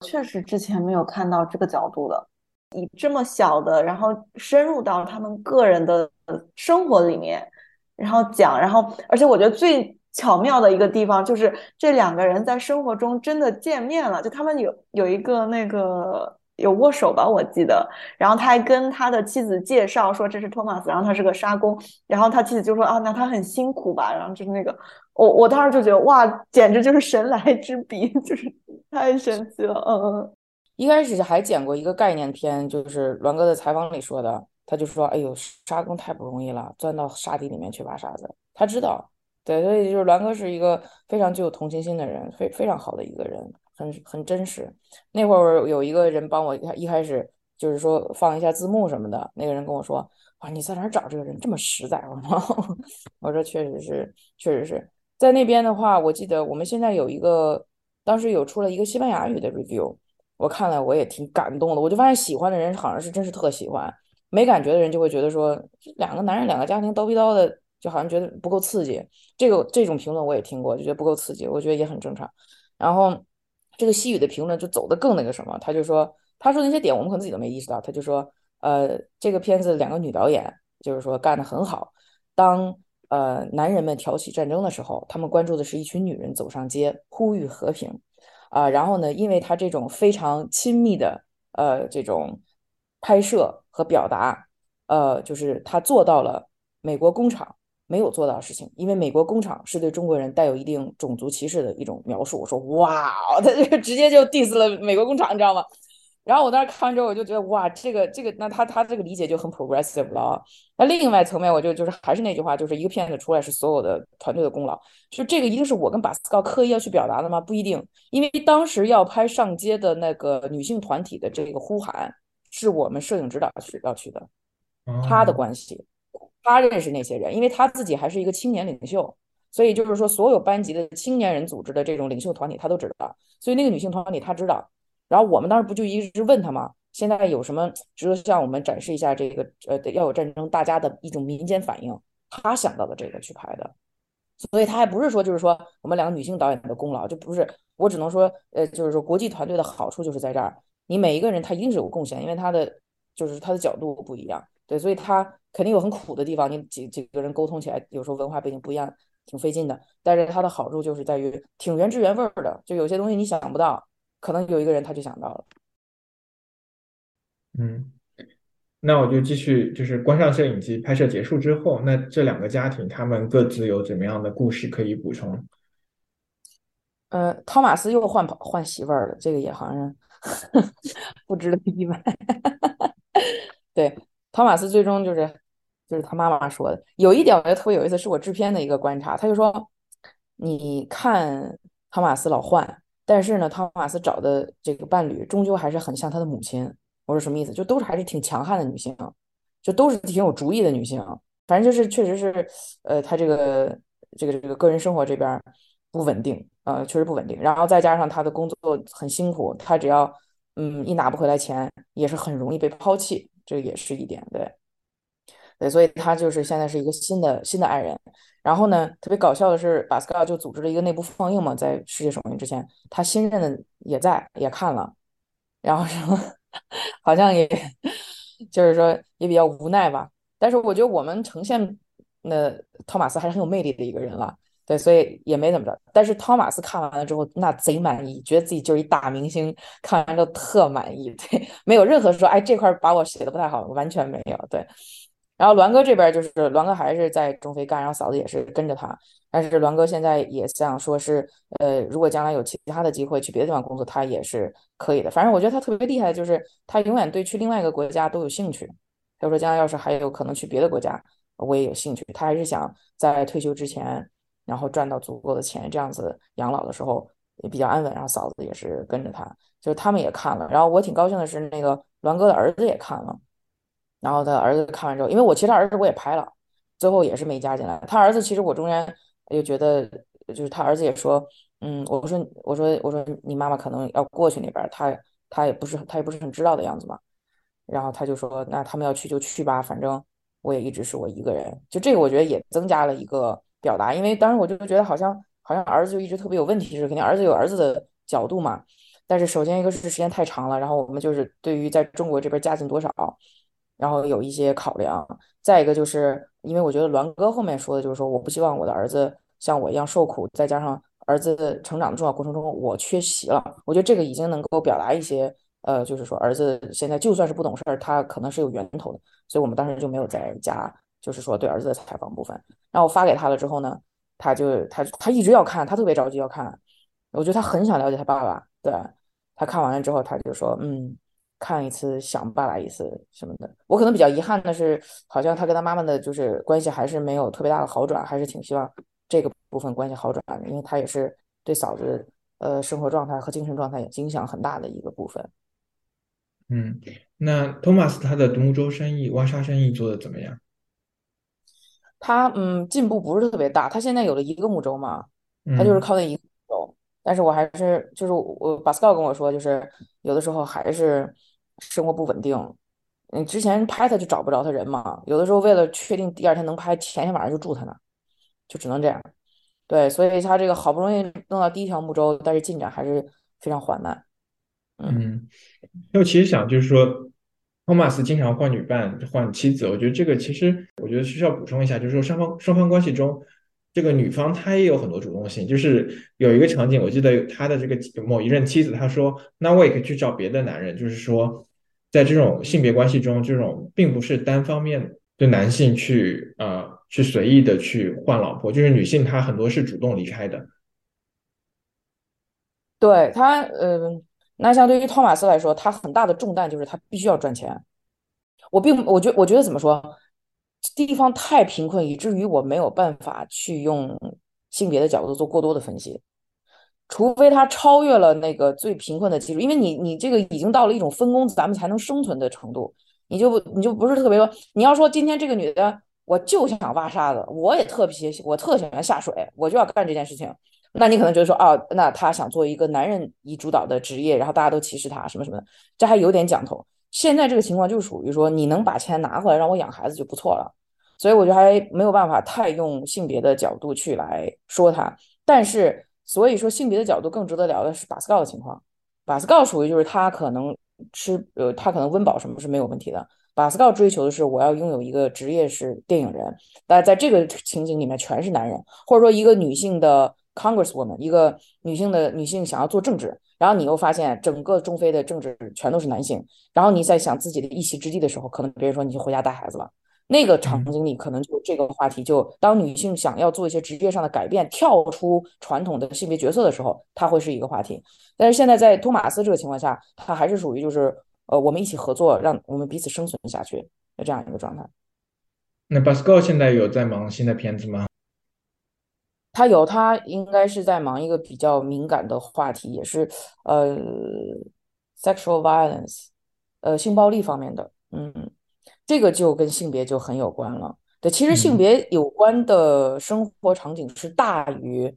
确实之前没有看到这个角度的，以这么小的，然后深入到他们个人的生活里面。然后讲，然后而且我觉得最巧妙的一个地方就是这两个人在生活中真的见面了，就他们有有一个那个有握手吧，我记得。然后他还跟他的妻子介绍说这是托马斯，然后他是个沙工。然后他妻子就说啊，那他很辛苦吧？然后就是那个我我当时就觉得哇，简直就是神来之笔，就是太神奇了。嗯嗯。一开始还剪过一个概念片，就是栾哥的采访里说的。他就说：“哎呦，沙工太不容易了，钻到沙地里面去挖沙子。”他知道，对，所以就是栾哥是一个非常具有同情心的人，非非常好的一个人，很很真实。那会儿有一个人帮我，一开始就是说放一下字幕什么的，那个人跟我说：“啊，你在哪找这个人这么实在？”我说：“我说确实是，确实是在那边的话，我记得我们现在有一个，当时有出了一个西班牙语的 review，我看了我也挺感动的，我就发现喜欢的人好像是真是特喜欢。”没感觉的人就会觉得说，两个男人两个家庭叨逼叨的，就好像觉得不够刺激。这个这种评论我也听过，就觉得不够刺激，我觉得也很正常。然后这个西语的评论就走的更那个什么，他就说他说那些点我们可能自己都没意识到。他就说，呃，这个片子两个女导演就是说干得很好。当呃男人们挑起战争的时候，他们关注的是一群女人走上街呼吁和平啊。然后呢，因为他这种非常亲密的呃这种。拍摄和表达，呃，就是他做到了美国工厂没有做到的事情，因为美国工厂是对中国人带有一定种族歧视的一种描述。我说哇，他就直接就 diss 了美国工厂，你知道吗？然后我当时看完之后，我就觉得哇，这个这个，那他他这个理解就很 progressive 了。那另外层面，我就就是还是那句话，就是一个片子出来是所有的团队的功劳，就这个一定是我跟巴斯高刻意要去表达的吗？不一定，因为当时要拍上街的那个女性团体的这个呼喊。是我们摄影指导去要去的，他的关系，他认识那些人，因为他自己还是一个青年领袖，所以就是说，所有班级的青年人组织的这种领袖团体，他都知道。所以那个女性团体他知道。然后我们当时不就一直问他吗？现在有什么值得向我们展示一下？这个呃，要有战争，大家的一种民间反应。他想到的这个去拍的，所以他还不是说就是说我们两个女性导演的功劳，就不是。我只能说，呃，就是说国际团队的好处就是在这儿。你每一个人他一定是有贡献，因为他的就是他的角度不一样，对，所以他肯定有很苦的地方。你几几个人沟通起来，有时候文化背景不一样，挺费劲的。但是它的好处就是在于挺原汁原味的，就有些东西你想不到，可能有一个人他就想到了。嗯，那我就继续，就是关上摄影机，拍摄结束之后，那这两个家庭他们各自有怎么样的故事可以补充？呃，托马斯又换跑换媳妇儿了，这个也好像。不值得意外。对，托马斯最终就是就是他妈妈说的。有一点我觉得特别有意思，是我制片的一个观察。他就说：“你看托马斯老换，但是呢，汤马斯找的这个伴侣终究还是很像他的母亲。”我说什么意思？就都是还是挺强悍的女性，就都是挺有主意的女性。反正就是确实是，呃，他这个这个这个个人生活这边不稳定。呃，确实不稳定，然后再加上他的工作很辛苦，他只要嗯一拿不回来钱，也是很容易被抛弃，这也是一点，对，对，所以他就是现在是一个新的新的爱人。然后呢，特别搞笑的是，巴斯卡就组织了一个内部放映嘛，在世界首映之前，他新任的也在也看了，然后说 好像也就是说也比较无奈吧。但是我觉得我们呈现那托马斯还是很有魅力的一个人了。对，所以也没怎么着。但是托马斯看完了之后，那贼满意，觉得自己就是一大明星，看完之后特满意。对，没有任何说，哎，这块把我写的不太好，完全没有。对。然后栾哥这边就是栾哥还是在中非干，然后嫂子也是跟着他。但是栾哥现在也想说是，呃，如果将来有其他的机会去别的地方工作，他也是可以的。反正我觉得他特别厉害，就是他永远对去另外一个国家都有兴趣。他说将来要是还有可能去别的国家，我也有兴趣。他还是想在退休之前。然后赚到足够的钱，这样子养老的时候也比较安稳。然后嫂子也是跟着他，就是他们也看了。然后我挺高兴的是，那个栾哥的儿子也看了。然后他儿子看完之后，因为我其实他儿子我也拍了，最后也是没加进来。他儿子其实我中间又觉得，就是他儿子也说，嗯，我说我说我说你妈妈可能要过去那边，他他也不是他也不是很知道的样子嘛。然后他就说，那他们要去就去吧，反正我也一直是我一个人。就这个我觉得也增加了一个表达，因为当时我就觉得好像好像儿子就一直特别有问题是肯定儿子有儿子的角度嘛。但是首先一个是时间太长了，然后我们就是对于在中国这边加进多少。然后有一些考量，再一个就是因为我觉得栾哥后面说的就是说，我不希望我的儿子像我一样受苦，再加上儿子成长的重要过程中我缺席了，我觉得这个已经能够表达一些，呃，就是说儿子现在就算是不懂事儿，他可能是有源头的，所以我们当时就没有再加，就是说对儿子的采访部分。然后我发给他了之后呢，他就他他一直要看，他特别着急要看，我觉得他很想了解他爸爸，对他看完了之后他就说，嗯。看一次想爸爸一次什么的，我可能比较遗憾的是，好像他跟他妈妈的就是关系还是没有特别大的好转，还是挺希望这个部分关系好转的，因为他也是对嫂子呃生活状态和精神状态也影响很大的一个部分。嗯，那托马斯他的独木舟生意、挖沙生意做的怎么样？他嗯进步不是特别大，他现在有了一个木舟嘛，他就是靠那一个木舟，但是我还是就是我巴斯高跟我说，就是有的时候还是。生活不稳定，你之前拍他就找不着他人嘛。有的时候为了确定第二天能拍，前天晚上就住他那，就只能这样。对，所以他这个好不容易弄到第一条木舟，但是进展还是非常缓慢。嗯，那我其实想就是说，托马斯经常换女伴、换妻子，我觉得这个其实我觉得需要补充一下，就是说双方双方关系中，这个女方她也有很多主动性。就是有一个场景，我记得她的这个某一任妻子她说：“那我也可以去找别的男人。”就是说。在这种性别关系中，这种并不是单方面对男性去呃去随意的去换老婆，就是女性她很多是主动离开的。对他，嗯，那相对于托马斯来说，他很大的重担就是他必须要赚钱。我并我觉我觉得怎么说，地方太贫困，以至于我没有办法去用性别的角度做过多的分析。除非他超越了那个最贫困的基础，因为你你这个已经到了一种分工咱们才能生存的程度，你就你就不是特别说，你要说今天这个女的，我就想挖沙子，我也特别我特喜欢下水，我就要干这件事情，那你可能觉得说，哦，那他想做一个男人以主导的职业，然后大家都歧视他什么什么的，这还有点讲头。现在这个情况就属于说，你能把钱拿回来让我养孩子就不错了，所以我觉得还没有办法太用性别的角度去来说他，但是。所以说，性别的角度更值得聊的是巴斯高的情况。巴斯高属于就是他可能吃呃，他可能温饱什么是没有问题的。巴斯高追求的是我要拥有一个职业是电影人，但在这个情景里面全是男人，或者说一个女性的 Congresswoman，一个女性的女性想要做政治，然后你又发现整个中非的政治全都是男性，然后你在想自己的一席之地的时候，可能别人说你就回家带孩子了。那个场景里，可能就这个话题，就当女性想要做一些职业上的改变，跳出传统的性别角色的时候，它会是一个话题。但是现在在托马斯这个情况下，他还是属于就是呃，我们一起合作，让我们彼此生存下去的这样一个状态。那巴斯高现在有在忙新的片子吗？他有，他应该是在忙一个比较敏感的话题，也是呃，sexual violence，呃，性暴力方面的，嗯。这个就跟性别就很有关了。对，其实性别有关的生活场景是大于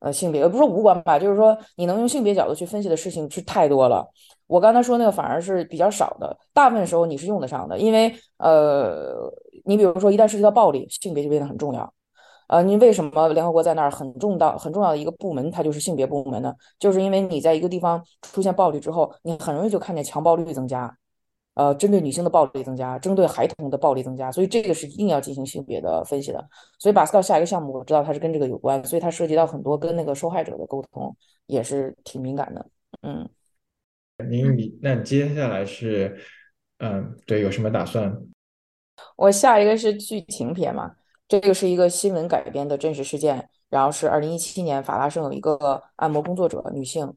呃性别，呃不是无关吧？就是说你能用性别角度去分析的事情是太多了。我刚才说那个反而是比较少的，大部分时候你是用得上的，因为呃，你比如说一旦涉及到暴力，性别就变得很重要。呃，你为什么联合国在那儿很重要很重要的一个部门，它就是性别部门呢？就是因为你在一个地方出现暴力之后，你很容易就看见强暴率增加。呃，针对女性的暴力增加，针对孩童的暴力增加，所以这个是一定要进行性别的分析的。所以巴斯高下一个项目，我知道它是跟这个有关，所以它涉及到很多跟那个受害者的沟通，也是挺敏感的。嗯，您你那接下来是，嗯，对，有什么打算？我下一个是剧情片嘛，这个是一个新闻改编的真实事件，然后是二零一七年法拉盛有一个按摩工作者女性，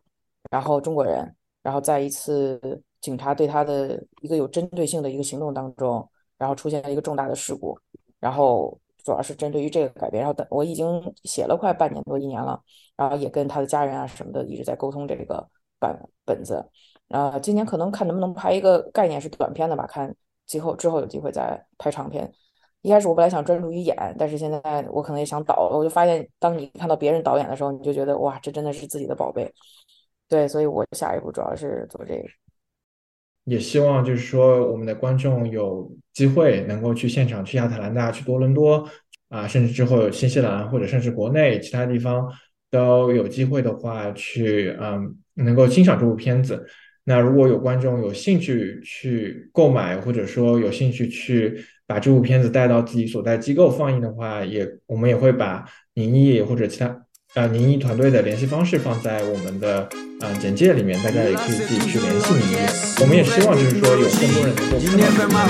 然后中国人，然后在一次。警察对他的一个有针对性的一个行动当中，然后出现了一个重大的事故，然后主要是针对于这个改变。然后等我已经写了快半年多一年了，然后也跟他的家人啊什么的一直在沟通这个版本子。然后今年可能看能不能拍一个概念是短片的吧，看今后之后有机会再拍长片。一开始我本来想专注于演，但是现在我可能也想导。我就发现，当你看到别人导演的时候，你就觉得哇，这真的是自己的宝贝。对，所以我下一步主要是做这个。也希望就是说，我们的观众有机会能够去现场，去亚特兰大，去多伦多啊，甚至之后新西兰或者甚至国内其他地方都有机会的话，去嗯，能够欣赏这部片子。那如果有观众有兴趣去购买，或者说有兴趣去把这部片子带到自己所在机构放映的话，也我们也会把宁毅或者其他呃宁毅团队的联系方式放在我们的呃简介里面，大家也可以自己去联系宁毅。我们也希望就是说有更多人能够看到。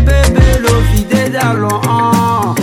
bébé, l'eau vidée dans l'an.